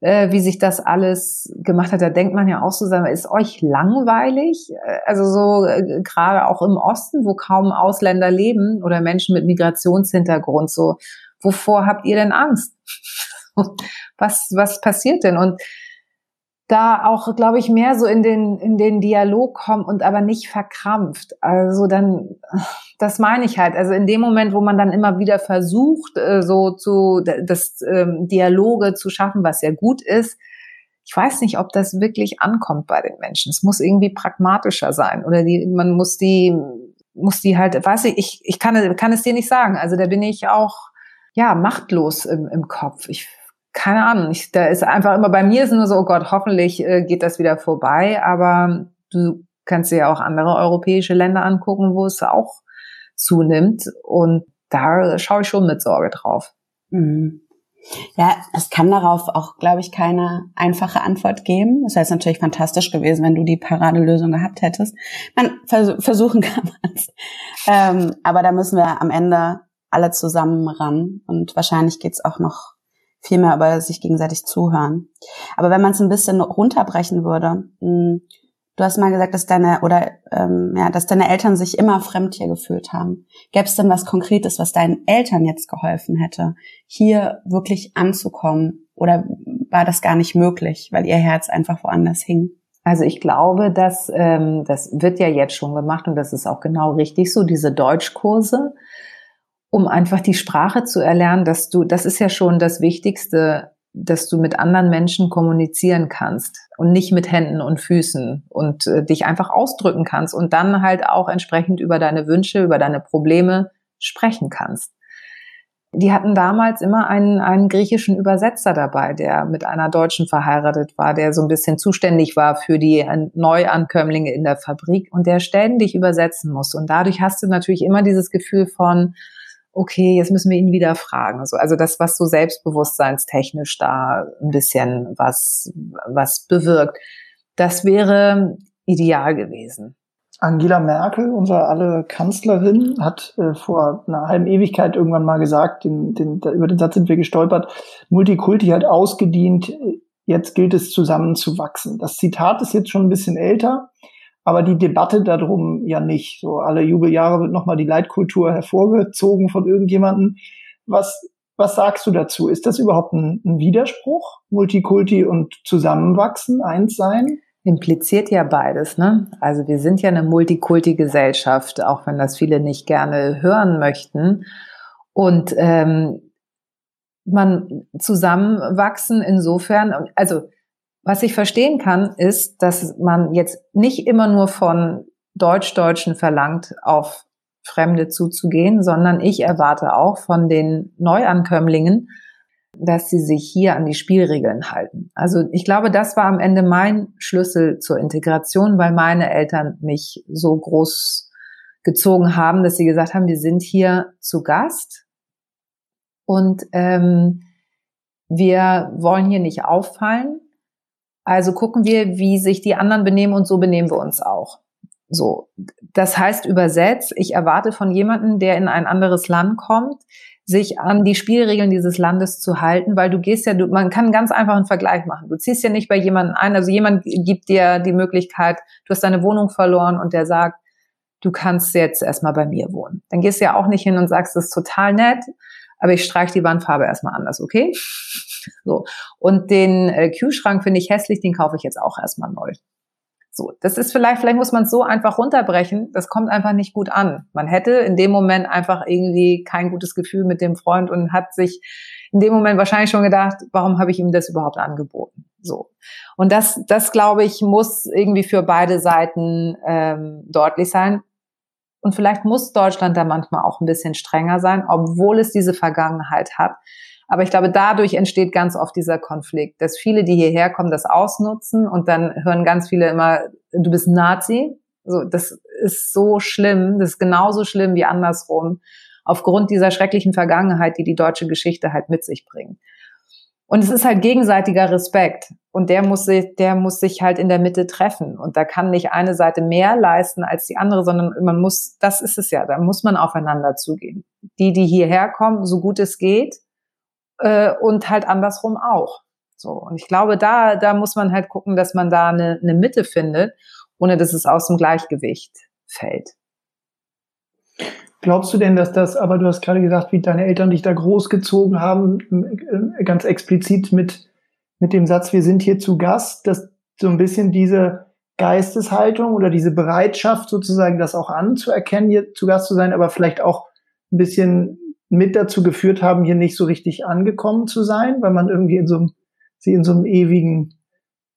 äh, wie sich das alles gemacht hat. Da denkt man ja auch so, ist euch langweilig? Äh, also so äh, gerade auch im Osten, wo kaum Ausländer leben oder Menschen mit Migrationshintergrund, so wovor habt ihr denn Angst? was, was passiert denn? Und da auch, glaube ich, mehr so in den, in den Dialog kommt und aber nicht verkrampft. Also dann, das meine ich halt. Also in dem Moment, wo man dann immer wieder versucht, äh, so zu, das ähm, Dialoge zu schaffen, was ja gut ist, ich weiß nicht, ob das wirklich ankommt bei den Menschen. Es muss irgendwie pragmatischer sein oder die, man muss die, muss die halt, weiß ich, ich, ich kann, kann es dir nicht sagen. Also da bin ich auch, ja, machtlos im, im Kopf. Ich keine Ahnung, ich, da ist einfach immer bei mir ist nur so, oh Gott, hoffentlich äh, geht das wieder vorbei, aber du kannst dir ja auch andere europäische Länder angucken, wo es auch zunimmt und da schaue ich schon mit Sorge drauf. Mhm. Ja, es kann darauf auch, glaube ich, keine einfache Antwort geben. Das wäre natürlich fantastisch gewesen, wenn du die Paradelösung gehabt hättest. Man vers versuchen kann man es. Ähm, aber da müssen wir am Ende alle zusammen ran. Und wahrscheinlich geht's auch noch viel mehr über sich gegenseitig zuhören. Aber wenn man es ein bisschen runterbrechen würde, hm, du hast mal gesagt, dass deine oder ähm, ja, dass deine Eltern sich immer fremd hier gefühlt haben. Gäbe es denn was Konkretes, was deinen Eltern jetzt geholfen hätte, hier wirklich anzukommen? Oder war das gar nicht möglich, weil ihr Herz einfach woanders hing? Also ich glaube, dass ähm, das wird ja jetzt schon gemacht und das ist auch genau richtig so. Diese Deutschkurse, um einfach die Sprache zu erlernen, dass du, das ist ja schon das Wichtigste, dass du mit anderen Menschen kommunizieren kannst und nicht mit Händen und Füßen und äh, dich einfach ausdrücken kannst und dann halt auch entsprechend über deine Wünsche, über deine Probleme sprechen kannst. Die hatten damals immer einen, einen griechischen Übersetzer dabei, der mit einer Deutschen verheiratet war, der so ein bisschen zuständig war für die Neuankömmlinge in der Fabrik und der ständig übersetzen muss. Und dadurch hast du natürlich immer dieses Gefühl von, okay, jetzt müssen wir ihn wieder fragen. Also, also das, was so selbstbewusstseinstechnisch da ein bisschen was, was bewirkt. Das wäre ideal gewesen. Angela Merkel, unsere alle Kanzlerin, hat äh, vor einer halben Ewigkeit irgendwann mal gesagt, den, den, über den Satz sind wir gestolpert, Multikulti hat ausgedient, jetzt gilt es zusammenzuwachsen. Das Zitat ist jetzt schon ein bisschen älter, aber die Debatte darum ja nicht. So alle Jubeljahre wird nochmal die Leitkultur hervorgezogen von irgendjemanden. Was, was sagst du dazu? Ist das überhaupt ein, ein Widerspruch? Multikulti und Zusammenwachsen, eins sein? Impliziert ja beides, ne? Also wir sind ja eine Multikulti-Gesellschaft, auch wenn das viele nicht gerne hören möchten. Und ähm, man zusammenwachsen insofern, also was ich verstehen kann, ist, dass man jetzt nicht immer nur von Deutsch-Deutschen verlangt, auf Fremde zuzugehen, sondern ich erwarte auch von den Neuankömmlingen, dass sie sich hier an die Spielregeln halten. Also ich glaube, das war am Ende mein Schlüssel zur Integration, weil meine Eltern mich so groß gezogen haben, dass sie gesagt haben, wir sind hier zu Gast und ähm, wir wollen hier nicht auffallen also gucken wir, wie sich die anderen benehmen und so benehmen wir uns auch. So. Das heißt übersetzt, ich erwarte von jemandem, der in ein anderes Land kommt, sich an die Spielregeln dieses Landes zu halten, weil du gehst ja, du, man kann ganz einfach einen Vergleich machen. Du ziehst ja nicht bei jemandem ein, also jemand gibt dir die Möglichkeit, du hast deine Wohnung verloren und der sagt, du kannst jetzt erstmal bei mir wohnen. Dann gehst du ja auch nicht hin und sagst, das ist total nett, aber ich streiche die Wandfarbe erstmal anders, okay? So. Und den äh, Kühlschrank finde ich hässlich, den kaufe ich jetzt auch erstmal neu. So, das ist vielleicht, vielleicht muss man es so einfach runterbrechen, das kommt einfach nicht gut an. Man hätte in dem Moment einfach irgendwie kein gutes Gefühl mit dem Freund und hat sich in dem Moment wahrscheinlich schon gedacht, warum habe ich ihm das überhaupt angeboten? So. Und das, das glaube ich, muss irgendwie für beide Seiten ähm, deutlich sein. Und vielleicht muss Deutschland da manchmal auch ein bisschen strenger sein, obwohl es diese Vergangenheit hat. Aber ich glaube, dadurch entsteht ganz oft dieser Konflikt, dass viele, die hierher kommen, das ausnutzen und dann hören ganz viele immer, du bist Nazi. So, das ist so schlimm. Das ist genauso schlimm wie andersrum. Aufgrund dieser schrecklichen Vergangenheit, die die deutsche Geschichte halt mit sich bringt. Und es ist halt gegenseitiger Respekt. Und der muss sich, der muss sich halt in der Mitte treffen. Und da kann nicht eine Seite mehr leisten als die andere, sondern man muss, das ist es ja, da muss man aufeinander zugehen. Die, die hierher kommen, so gut es geht, äh, und halt andersrum auch. So. Und ich glaube, da, da muss man halt gucken, dass man da eine, eine Mitte findet, ohne dass es aus dem Gleichgewicht fällt. Glaubst du denn, dass das, aber du hast gerade gesagt, wie deine Eltern dich da großgezogen haben, äh, ganz explizit mit, mit dem Satz, wir sind hier zu Gast, dass so ein bisschen diese Geisteshaltung oder diese Bereitschaft sozusagen, das auch anzuerkennen, hier zu Gast zu sein, aber vielleicht auch ein bisschen mit dazu geführt haben, hier nicht so richtig angekommen zu sein, weil man irgendwie in so einem, sie in so einem ewigen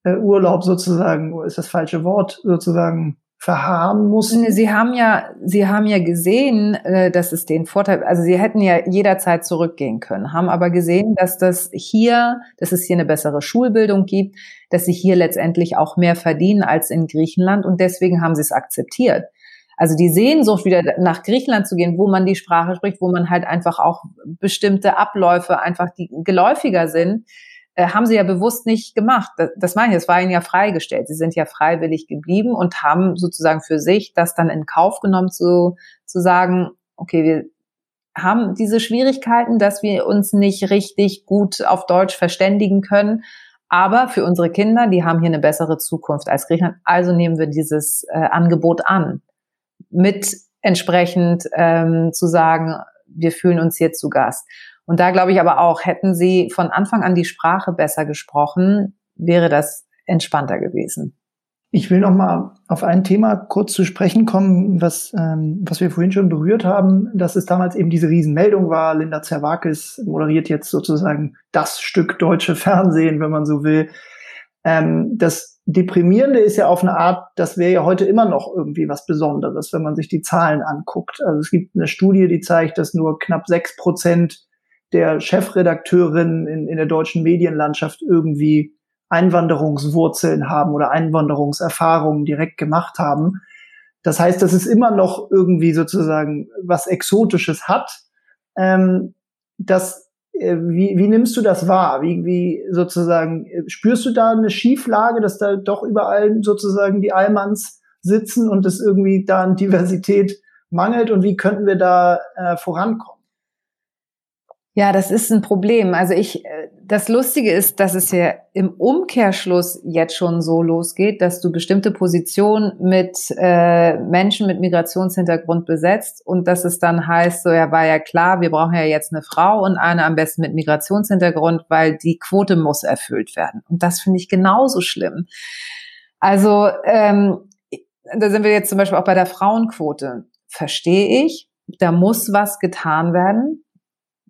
äh, Urlaub sozusagen, ist das falsche Wort, sozusagen verharren mussten? Sie haben ja, Sie haben ja gesehen, äh, dass es den Vorteil, also Sie hätten ja jederzeit zurückgehen können, haben aber gesehen, dass das hier, dass es hier eine bessere Schulbildung gibt, dass Sie hier letztendlich auch mehr verdienen als in Griechenland und deswegen haben Sie es akzeptiert. Also die Sehnsucht, wieder nach Griechenland zu gehen, wo man die Sprache spricht, wo man halt einfach auch bestimmte Abläufe einfach, die geläufiger sind, äh, haben sie ja bewusst nicht gemacht. Das, das meine ich, es war ihnen ja freigestellt. Sie sind ja freiwillig geblieben und haben sozusagen für sich das dann in Kauf genommen, zu, zu sagen, okay, wir haben diese Schwierigkeiten, dass wir uns nicht richtig gut auf Deutsch verständigen können. Aber für unsere Kinder, die haben hier eine bessere Zukunft als Griechenland. Also nehmen wir dieses äh, Angebot an mit entsprechend ähm, zu sagen, wir fühlen uns hier zu Gast. Und da glaube ich aber auch, hätten Sie von Anfang an die Sprache besser gesprochen, wäre das entspannter gewesen. Ich will noch mal auf ein Thema kurz zu sprechen kommen, was, ähm, was wir vorhin schon berührt haben, dass es damals eben diese Riesenmeldung war. Linda Zerwakis moderiert jetzt sozusagen das Stück deutsche Fernsehen, wenn man so will. Ähm, das Deprimierende ist ja auf eine Art, das wäre ja heute immer noch irgendwie was Besonderes, wenn man sich die Zahlen anguckt. Also es gibt eine Studie, die zeigt, dass nur knapp sechs Prozent der Chefredakteurinnen in, in der deutschen Medienlandschaft irgendwie Einwanderungswurzeln haben oder Einwanderungserfahrungen direkt gemacht haben. Das heißt, dass es immer noch irgendwie sozusagen was Exotisches hat. Ähm, das wie, wie nimmst du das wahr? Wie, wie sozusagen, äh, spürst du da eine Schieflage, dass da doch überall sozusagen die Allmanns sitzen und es irgendwie da an Diversität mangelt und wie könnten wir da äh, vorankommen? Ja, das ist ein Problem. Also ich, äh, das Lustige ist, dass es ja im Umkehrschluss jetzt schon so losgeht, dass du bestimmte Positionen mit äh, Menschen mit Migrationshintergrund besetzt und dass es dann heißt, so ja, war ja klar, wir brauchen ja jetzt eine Frau und eine am besten mit Migrationshintergrund, weil die Quote muss erfüllt werden. Und das finde ich genauso schlimm. Also ähm, da sind wir jetzt zum Beispiel auch bei der Frauenquote. Verstehe ich, da muss was getan werden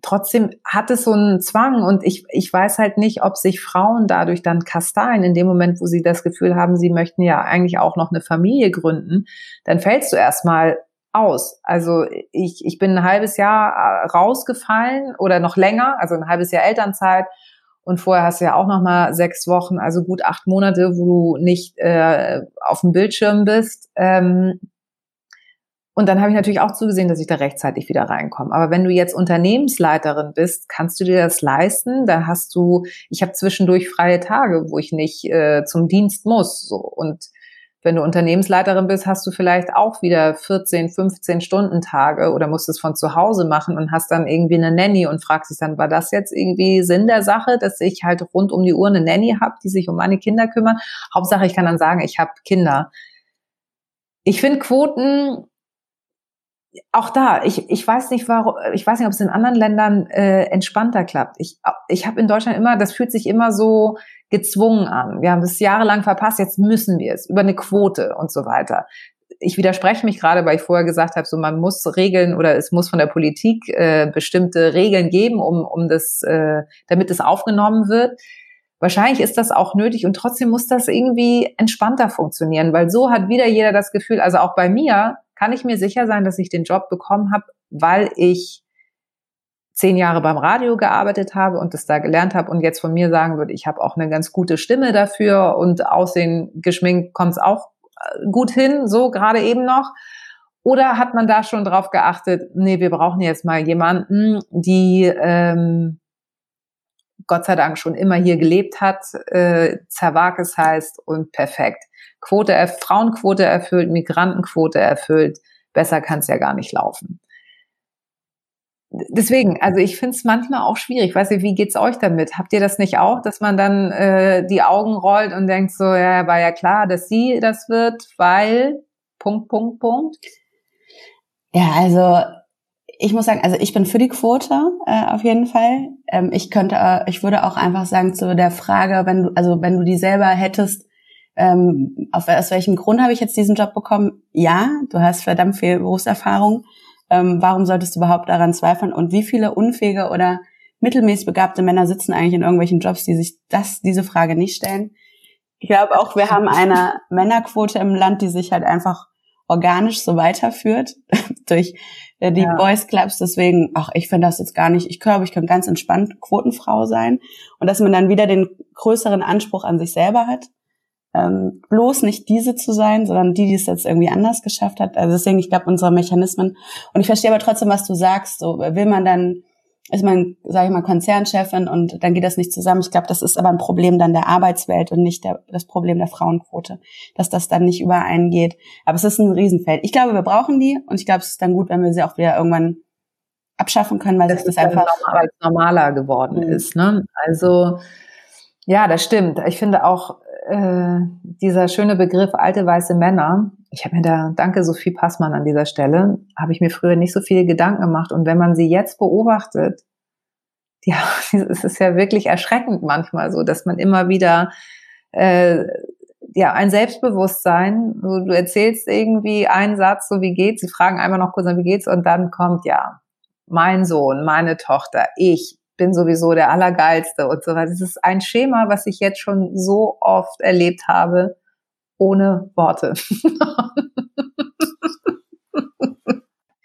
trotzdem hat es so einen Zwang und ich, ich weiß halt nicht, ob sich Frauen dadurch dann kasteien in dem Moment, wo sie das Gefühl haben, sie möchten ja eigentlich auch noch eine Familie gründen, dann fällst du erstmal aus. Also ich, ich bin ein halbes Jahr äh, rausgefallen oder noch länger, also ein halbes Jahr Elternzeit und vorher hast du ja auch noch mal sechs Wochen, also gut acht Monate, wo du nicht äh, auf dem Bildschirm bist. Ähm, und dann habe ich natürlich auch zugesehen, dass ich da rechtzeitig wieder reinkomme. Aber wenn du jetzt Unternehmensleiterin bist, kannst du dir das leisten. Da hast du, ich habe zwischendurch freie Tage, wo ich nicht äh, zum Dienst muss. So. Und wenn du Unternehmensleiterin bist, hast du vielleicht auch wieder 14, 15 Stunden Tage oder musst es von zu Hause machen und hast dann irgendwie eine Nanny und fragst dich dann, war das jetzt irgendwie Sinn der Sache, dass ich halt rund um die Uhr eine Nanny habe, die sich um meine Kinder kümmern? Hauptsache, ich kann dann sagen, ich habe Kinder. Ich finde Quoten auch da, ich, ich weiß nicht, warum, ich weiß nicht, ob es in anderen Ländern äh, entspannter klappt. Ich, ich habe in Deutschland immer, das fühlt sich immer so gezwungen an. Wir haben es jahrelang verpasst, jetzt müssen wir es über eine Quote und so weiter. Ich widerspreche mich gerade, weil ich vorher gesagt habe, so man muss Regeln oder es muss von der Politik äh, bestimmte Regeln geben, um, um das, äh, damit es aufgenommen wird. Wahrscheinlich ist das auch nötig und trotzdem muss das irgendwie entspannter funktionieren, weil so hat wieder jeder das Gefühl, also auch bei mir, kann ich mir sicher sein, dass ich den Job bekommen habe, weil ich zehn Jahre beim Radio gearbeitet habe und das da gelernt habe und jetzt von mir sagen würde, ich habe auch eine ganz gute Stimme dafür und Aussehen geschminkt kommt es auch äh, gut hin, so gerade eben noch. Oder hat man da schon drauf geachtet, nee, wir brauchen jetzt mal jemanden, die ähm, Gott sei Dank schon immer hier gelebt hat, äh, Zerwakis heißt und perfekt. Quote, Frauenquote erfüllt, Migrantenquote erfüllt, besser kann es ja gar nicht laufen. Deswegen, also ich finde es manchmal auch schwierig. Weiß ich, wie geht's euch damit? Habt ihr das nicht auch, dass man dann äh, die Augen rollt und denkt so, ja, war ja klar, dass sie das wird, weil Punkt, Punkt, Punkt. Ja, also ich muss sagen, also ich bin für die Quote äh, auf jeden Fall. Ähm, ich könnte, äh, ich würde auch einfach sagen zu der Frage, wenn du, also wenn du die selber hättest, ähm, auf, aus welchem Grund habe ich jetzt diesen Job bekommen? Ja, du hast verdammt viel Berufserfahrung. Ähm, warum solltest du überhaupt daran zweifeln? Und wie viele unfähige oder mittelmäßig begabte Männer sitzen eigentlich in irgendwelchen Jobs, die sich das, diese Frage nicht stellen? Ich glaube auch, wir haben eine Männerquote im Land, die sich halt einfach organisch so weiterführt durch äh, die ja. Boys Clubs. Deswegen, ach, ich finde das jetzt gar nicht. Ich glaube, ich kann ganz entspannt Quotenfrau sein und dass man dann wieder den größeren Anspruch an sich selber hat ähm, bloß nicht diese zu sein, sondern die, die es jetzt irgendwie anders geschafft hat. Also deswegen, ich glaube, unsere Mechanismen. Und ich verstehe aber trotzdem, was du sagst. So will man dann, ist man, sage ich mal, Konzernchefin und dann geht das nicht zusammen. Ich glaube, das ist aber ein Problem dann der Arbeitswelt und nicht der, das Problem der Frauenquote, dass das dann nicht übereingeht. Aber es ist ein Riesenfeld. Ich glaube, wir brauchen die und ich glaube, es ist dann gut, wenn wir sie auch wieder irgendwann abschaffen können, weil das, das einfach normaler geworden mhm. ist. Ne? Also ja, das stimmt. Ich finde auch äh, dieser schöne Begriff alte weiße Männer, ich habe mir da, danke Sophie Passmann an dieser Stelle, habe ich mir früher nicht so viele Gedanken gemacht. Und wenn man sie jetzt beobachtet, ja, es ist ja wirklich erschreckend manchmal so, dass man immer wieder äh, ja ein Selbstbewusstsein, so, du erzählst irgendwie einen Satz, so wie geht's, sie fragen einmal noch kurz, wie geht's, und dann kommt ja mein Sohn, meine Tochter, ich, bin sowieso der Allergeilste und so weiter. Das ist ein Schema, was ich jetzt schon so oft erlebt habe, ohne Worte.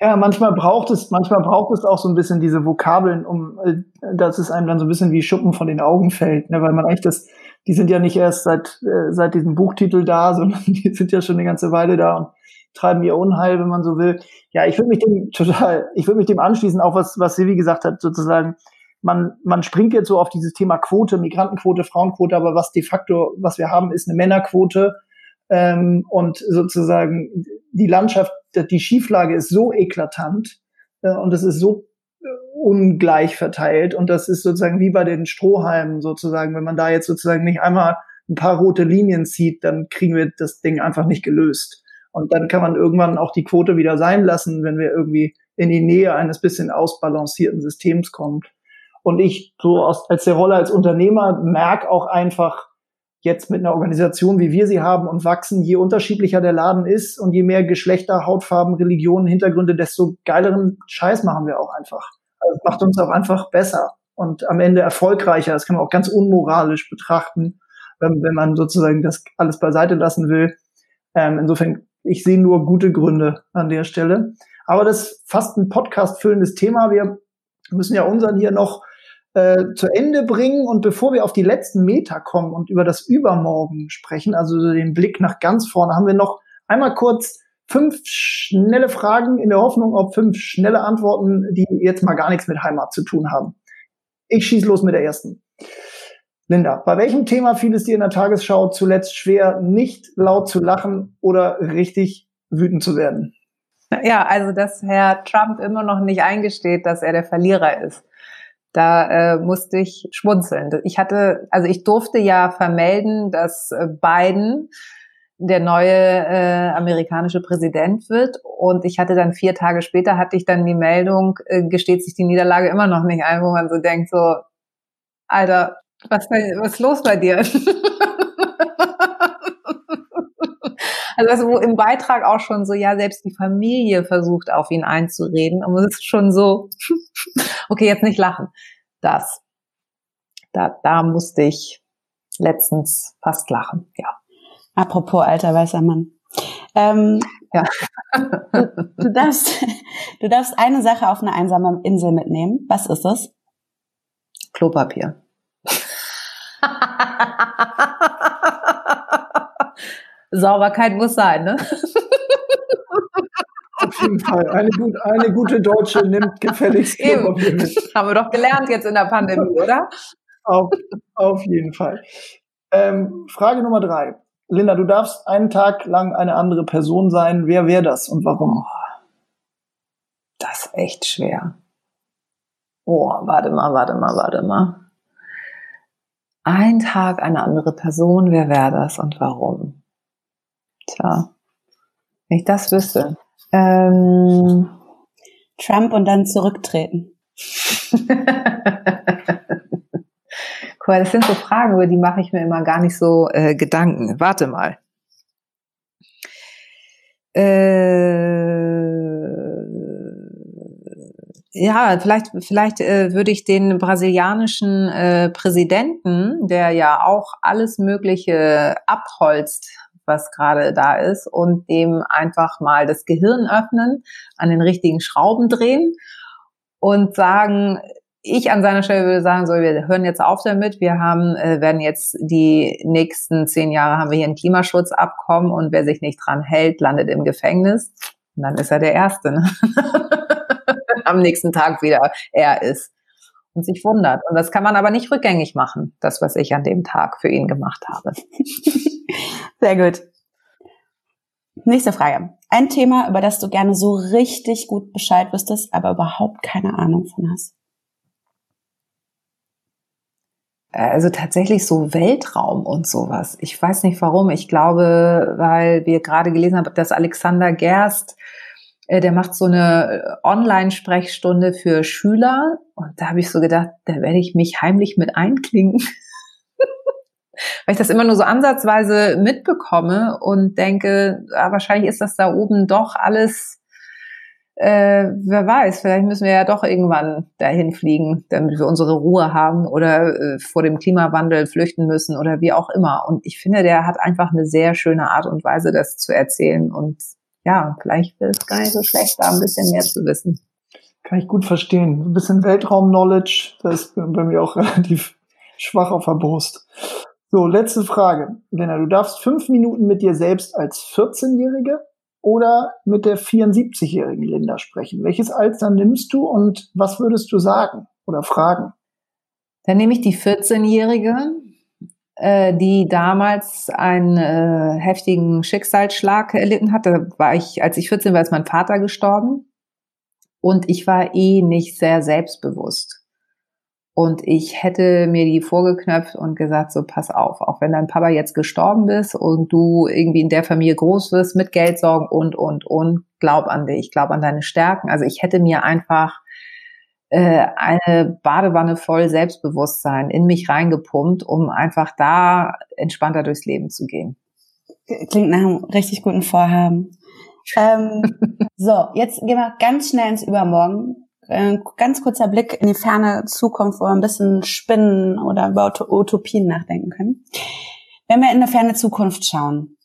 Ja, manchmal braucht es, manchmal braucht es auch so ein bisschen diese Vokabeln, um, äh, dass es einem dann so ein bisschen wie Schuppen von den Augen fällt, ne? weil man eigentlich das, die sind ja nicht erst seit, äh, seit diesem Buchtitel da, sondern die sind ja schon eine ganze Weile da und treiben ihr Unheil, wenn man so will. Ja, ich würde mich dem total, ich würde mich dem anschließen, auch was, was Silvi gesagt hat, sozusagen, man, man springt jetzt so auf dieses Thema Quote, Migrantenquote, Frauenquote, aber was de facto, was wir haben, ist eine Männerquote. Ähm, und sozusagen die Landschaft, die Schieflage ist so eklatant äh, und es ist so äh, ungleich verteilt. Und das ist sozusagen wie bei den Strohhalmen sozusagen. Wenn man da jetzt sozusagen nicht einmal ein paar rote Linien zieht, dann kriegen wir das Ding einfach nicht gelöst. Und dann kann man irgendwann auch die Quote wieder sein lassen, wenn wir irgendwie in die Nähe eines bisschen ausbalancierten Systems kommt. Und ich so aus, als der Rolle als Unternehmer merke auch einfach jetzt mit einer Organisation, wie wir sie haben und wachsen, je unterschiedlicher der Laden ist und je mehr Geschlechter, Hautfarben, Religionen, Hintergründe, desto geileren Scheiß machen wir auch einfach. Also macht uns auch einfach besser und am Ende erfolgreicher. Das kann man auch ganz unmoralisch betrachten, wenn, wenn man sozusagen das alles beiseite lassen will. Ähm, insofern, ich sehe nur gute Gründe an der Stelle. Aber das ist fast ein Podcast füllendes Thema. Wir müssen ja unseren hier noch äh, zu Ende bringen. Und bevor wir auf die letzten Meter kommen und über das Übermorgen sprechen, also den Blick nach ganz vorne, haben wir noch einmal kurz fünf schnelle Fragen in der Hoffnung auf fünf schnelle Antworten, die jetzt mal gar nichts mit Heimat zu tun haben. Ich schieße los mit der ersten. Linda, bei welchem Thema fiel es dir in der Tagesschau zuletzt schwer, nicht laut zu lachen oder richtig wütend zu werden? Ja, also dass Herr Trump immer noch nicht eingesteht, dass er der Verlierer ist. Da äh, musste ich schmunzeln. Ich hatte, also ich durfte ja vermelden, dass äh, Biden der neue äh, amerikanische Präsident wird. Und ich hatte dann vier Tage später hatte ich dann die Meldung, äh, gesteht sich die Niederlage immer noch nicht ein, wo man so denkt, so, Alter, was, was ist los bei dir? also, also wo im Beitrag auch schon so, ja, selbst die Familie versucht auf ihn einzureden. Und es ist schon so, okay, jetzt nicht lachen. Das, da, da musste ich letztens fast lachen, ja. Apropos alter weißer Mann. Ähm, ja. du, du, darfst, du darfst eine Sache auf eine einsame Insel mitnehmen. Was ist es? Klopapier. Sauberkeit muss sein, ne? Auf jeden Fall. Eine, gut, eine gute Deutsche nimmt gefälligst Klopapier mit. Haben wir doch gelernt jetzt in der Pandemie, oder? Auf, auf jeden Fall. Ähm, Frage Nummer drei. Linda, du darfst einen Tag lang eine andere Person sein. Wer wäre das und warum? Das ist echt schwer. Oh, warte mal, warte mal, warte mal. Ein Tag eine andere Person, wer wäre das und warum? Tja, wenn ich das wüsste. Ähm, Trump und dann zurücktreten. Cool, das sind so Fragen, über die mache ich mir immer gar nicht so äh, Gedanken. Warte mal. Äh, ja, vielleicht, vielleicht äh, würde ich den brasilianischen äh, Präsidenten, der ja auch alles Mögliche abholzt, was gerade da ist, und dem einfach mal das Gehirn öffnen, an den richtigen Schrauben drehen und sagen, ich an seiner Stelle würde sagen, so, wir hören jetzt auf damit. Wir haben, äh, werden jetzt die nächsten zehn Jahre haben wir hier ein Klimaschutzabkommen und wer sich nicht dran hält, landet im Gefängnis. Und dann ist er der Erste. Ne? Am nächsten Tag wieder er ist und sich wundert. Und das kann man aber nicht rückgängig machen, das, was ich an dem Tag für ihn gemacht habe. Sehr gut. Nächste Frage. Ein Thema, über das du gerne so richtig gut Bescheid wüsstest, aber überhaupt keine Ahnung von hast. also tatsächlich so Weltraum und sowas. Ich weiß nicht warum. Ich glaube, weil wir gerade gelesen haben, dass Alexander Gerst, äh, der macht so eine äh, Online-Sprechstunde für Schüler. Und da habe ich so gedacht, da werde ich mich heimlich mit einklingen. Weil ich das immer nur so ansatzweise mitbekomme und denke, ja, wahrscheinlich ist das da oben doch alles äh, wer weiß, vielleicht müssen wir ja doch irgendwann dahin fliegen, damit wir unsere Ruhe haben oder äh, vor dem Klimawandel flüchten müssen oder wie auch immer. Und ich finde, der hat einfach eine sehr schöne Art und Weise, das zu erzählen. Und ja, vielleicht ist es gar nicht so schlecht, da ein bisschen mehr zu wissen. Kann ich gut verstehen. Ein bisschen Weltraum-Knowledge, das ist bei mir auch relativ schwach auf der Brust. So, letzte Frage. Lena, du darfst fünf Minuten mit dir selbst als 14-Jährige oder mit der 74-jährigen Linda sprechen? Welches Alter nimmst du und was würdest du sagen oder fragen? Dann nehme ich die 14-jährige, äh, die damals einen äh, heftigen Schicksalsschlag erlitten hatte. War ich, als ich 14 war, ist mein Vater gestorben und ich war eh nicht sehr selbstbewusst. Und ich hätte mir die vorgeknöpft und gesagt, so pass auf, auch wenn dein Papa jetzt gestorben ist und du irgendwie in der Familie groß wirst mit Geldsorgen und, und, und, glaub an dich, glaub an deine Stärken. Also ich hätte mir einfach äh, eine Badewanne voll Selbstbewusstsein in mich reingepumpt, um einfach da entspannter durchs Leben zu gehen. Klingt nach einem richtig guten Vorhaben. ähm, so, jetzt gehen wir ganz schnell ins Übermorgen äh, ganz kurzer Blick in die ferne Zukunft, wo wir ein bisschen spinnen oder über Utopien nachdenken können. Wenn wir in eine ferne Zukunft schauen,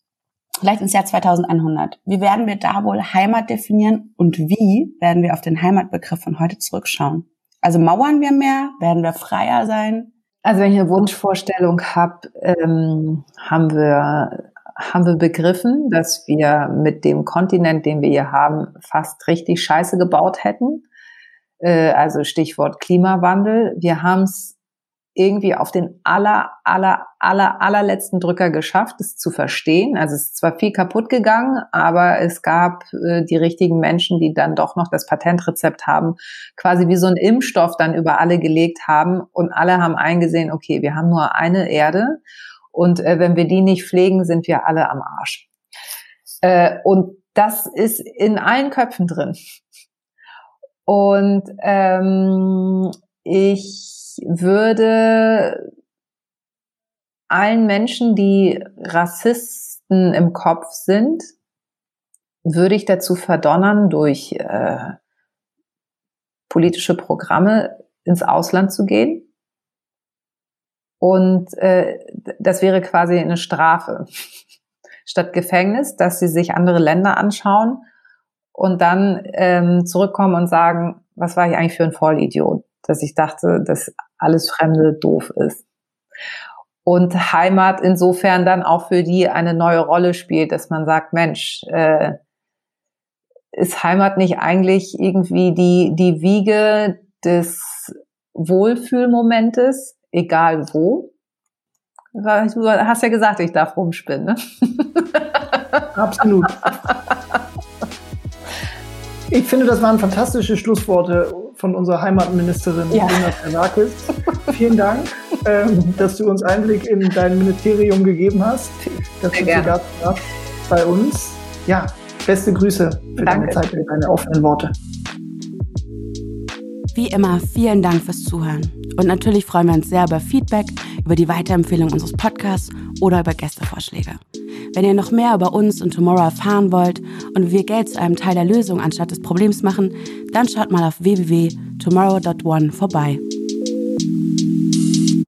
vielleicht ins Jahr 2100, wie werden wir da wohl Heimat definieren und wie werden wir auf den Heimatbegriff von heute zurückschauen? Also mauern wir mehr? Werden wir freier sein? Also wenn ich eine Wunschvorstellung habe, ähm, haben wir haben wir begriffen, dass wir mit dem Kontinent, den wir hier haben, fast richtig Scheiße gebaut hätten äh, also Stichwort Klimawandel. Wir haben es irgendwie auf den aller, aller, aller, allerletzten Drücker geschafft, es zu verstehen. Also es ist zwar viel kaputt gegangen, aber es gab äh, die richtigen Menschen, die dann doch noch das Patentrezept haben, quasi wie so ein Impfstoff dann über alle gelegt haben und alle haben eingesehen, okay, wir haben nur eine Erde und äh, wenn wir die nicht pflegen, sind wir alle am Arsch. Äh, und das ist in allen Köpfen drin. Und ähm, ich würde allen Menschen, die Rassisten im Kopf sind, würde ich dazu verdonnern, durch äh, politische Programme ins Ausland zu gehen. Und äh, das wäre quasi eine Strafe. statt Gefängnis, dass sie sich andere Länder anschauen und dann ähm, zurückkommen und sagen, was war ich eigentlich für ein Vollidiot, dass ich dachte, dass alles Fremde doof ist. Und Heimat insofern dann auch für die eine neue Rolle spielt, dass man sagt, Mensch, äh, ist Heimat nicht eigentlich irgendwie die, die Wiege des Wohlfühlmomentes, egal wo? Du hast ja gesagt, ich darf rumspinnen. Ne? Absolut. Ich finde, das waren fantastische Schlussworte von unserer Heimatministerin ja. Jonas Vielen Dank, ähm, dass du uns Einblick in dein Ministerium gegeben hast, dass Sehr du Gast warst bei uns. Ja, beste Grüße für Danke. deine Zeit und deine offenen Worte. Wie immer, vielen Dank fürs Zuhören. Und natürlich freuen wir uns sehr über Feedback, über die Weiterempfehlung unseres Podcasts oder über Gästevorschläge. Wenn ihr noch mehr über uns und Tomorrow erfahren wollt und wie wir Geld zu einem Teil der Lösung anstatt des Problems machen, dann schaut mal auf www.tomorrow.one vorbei.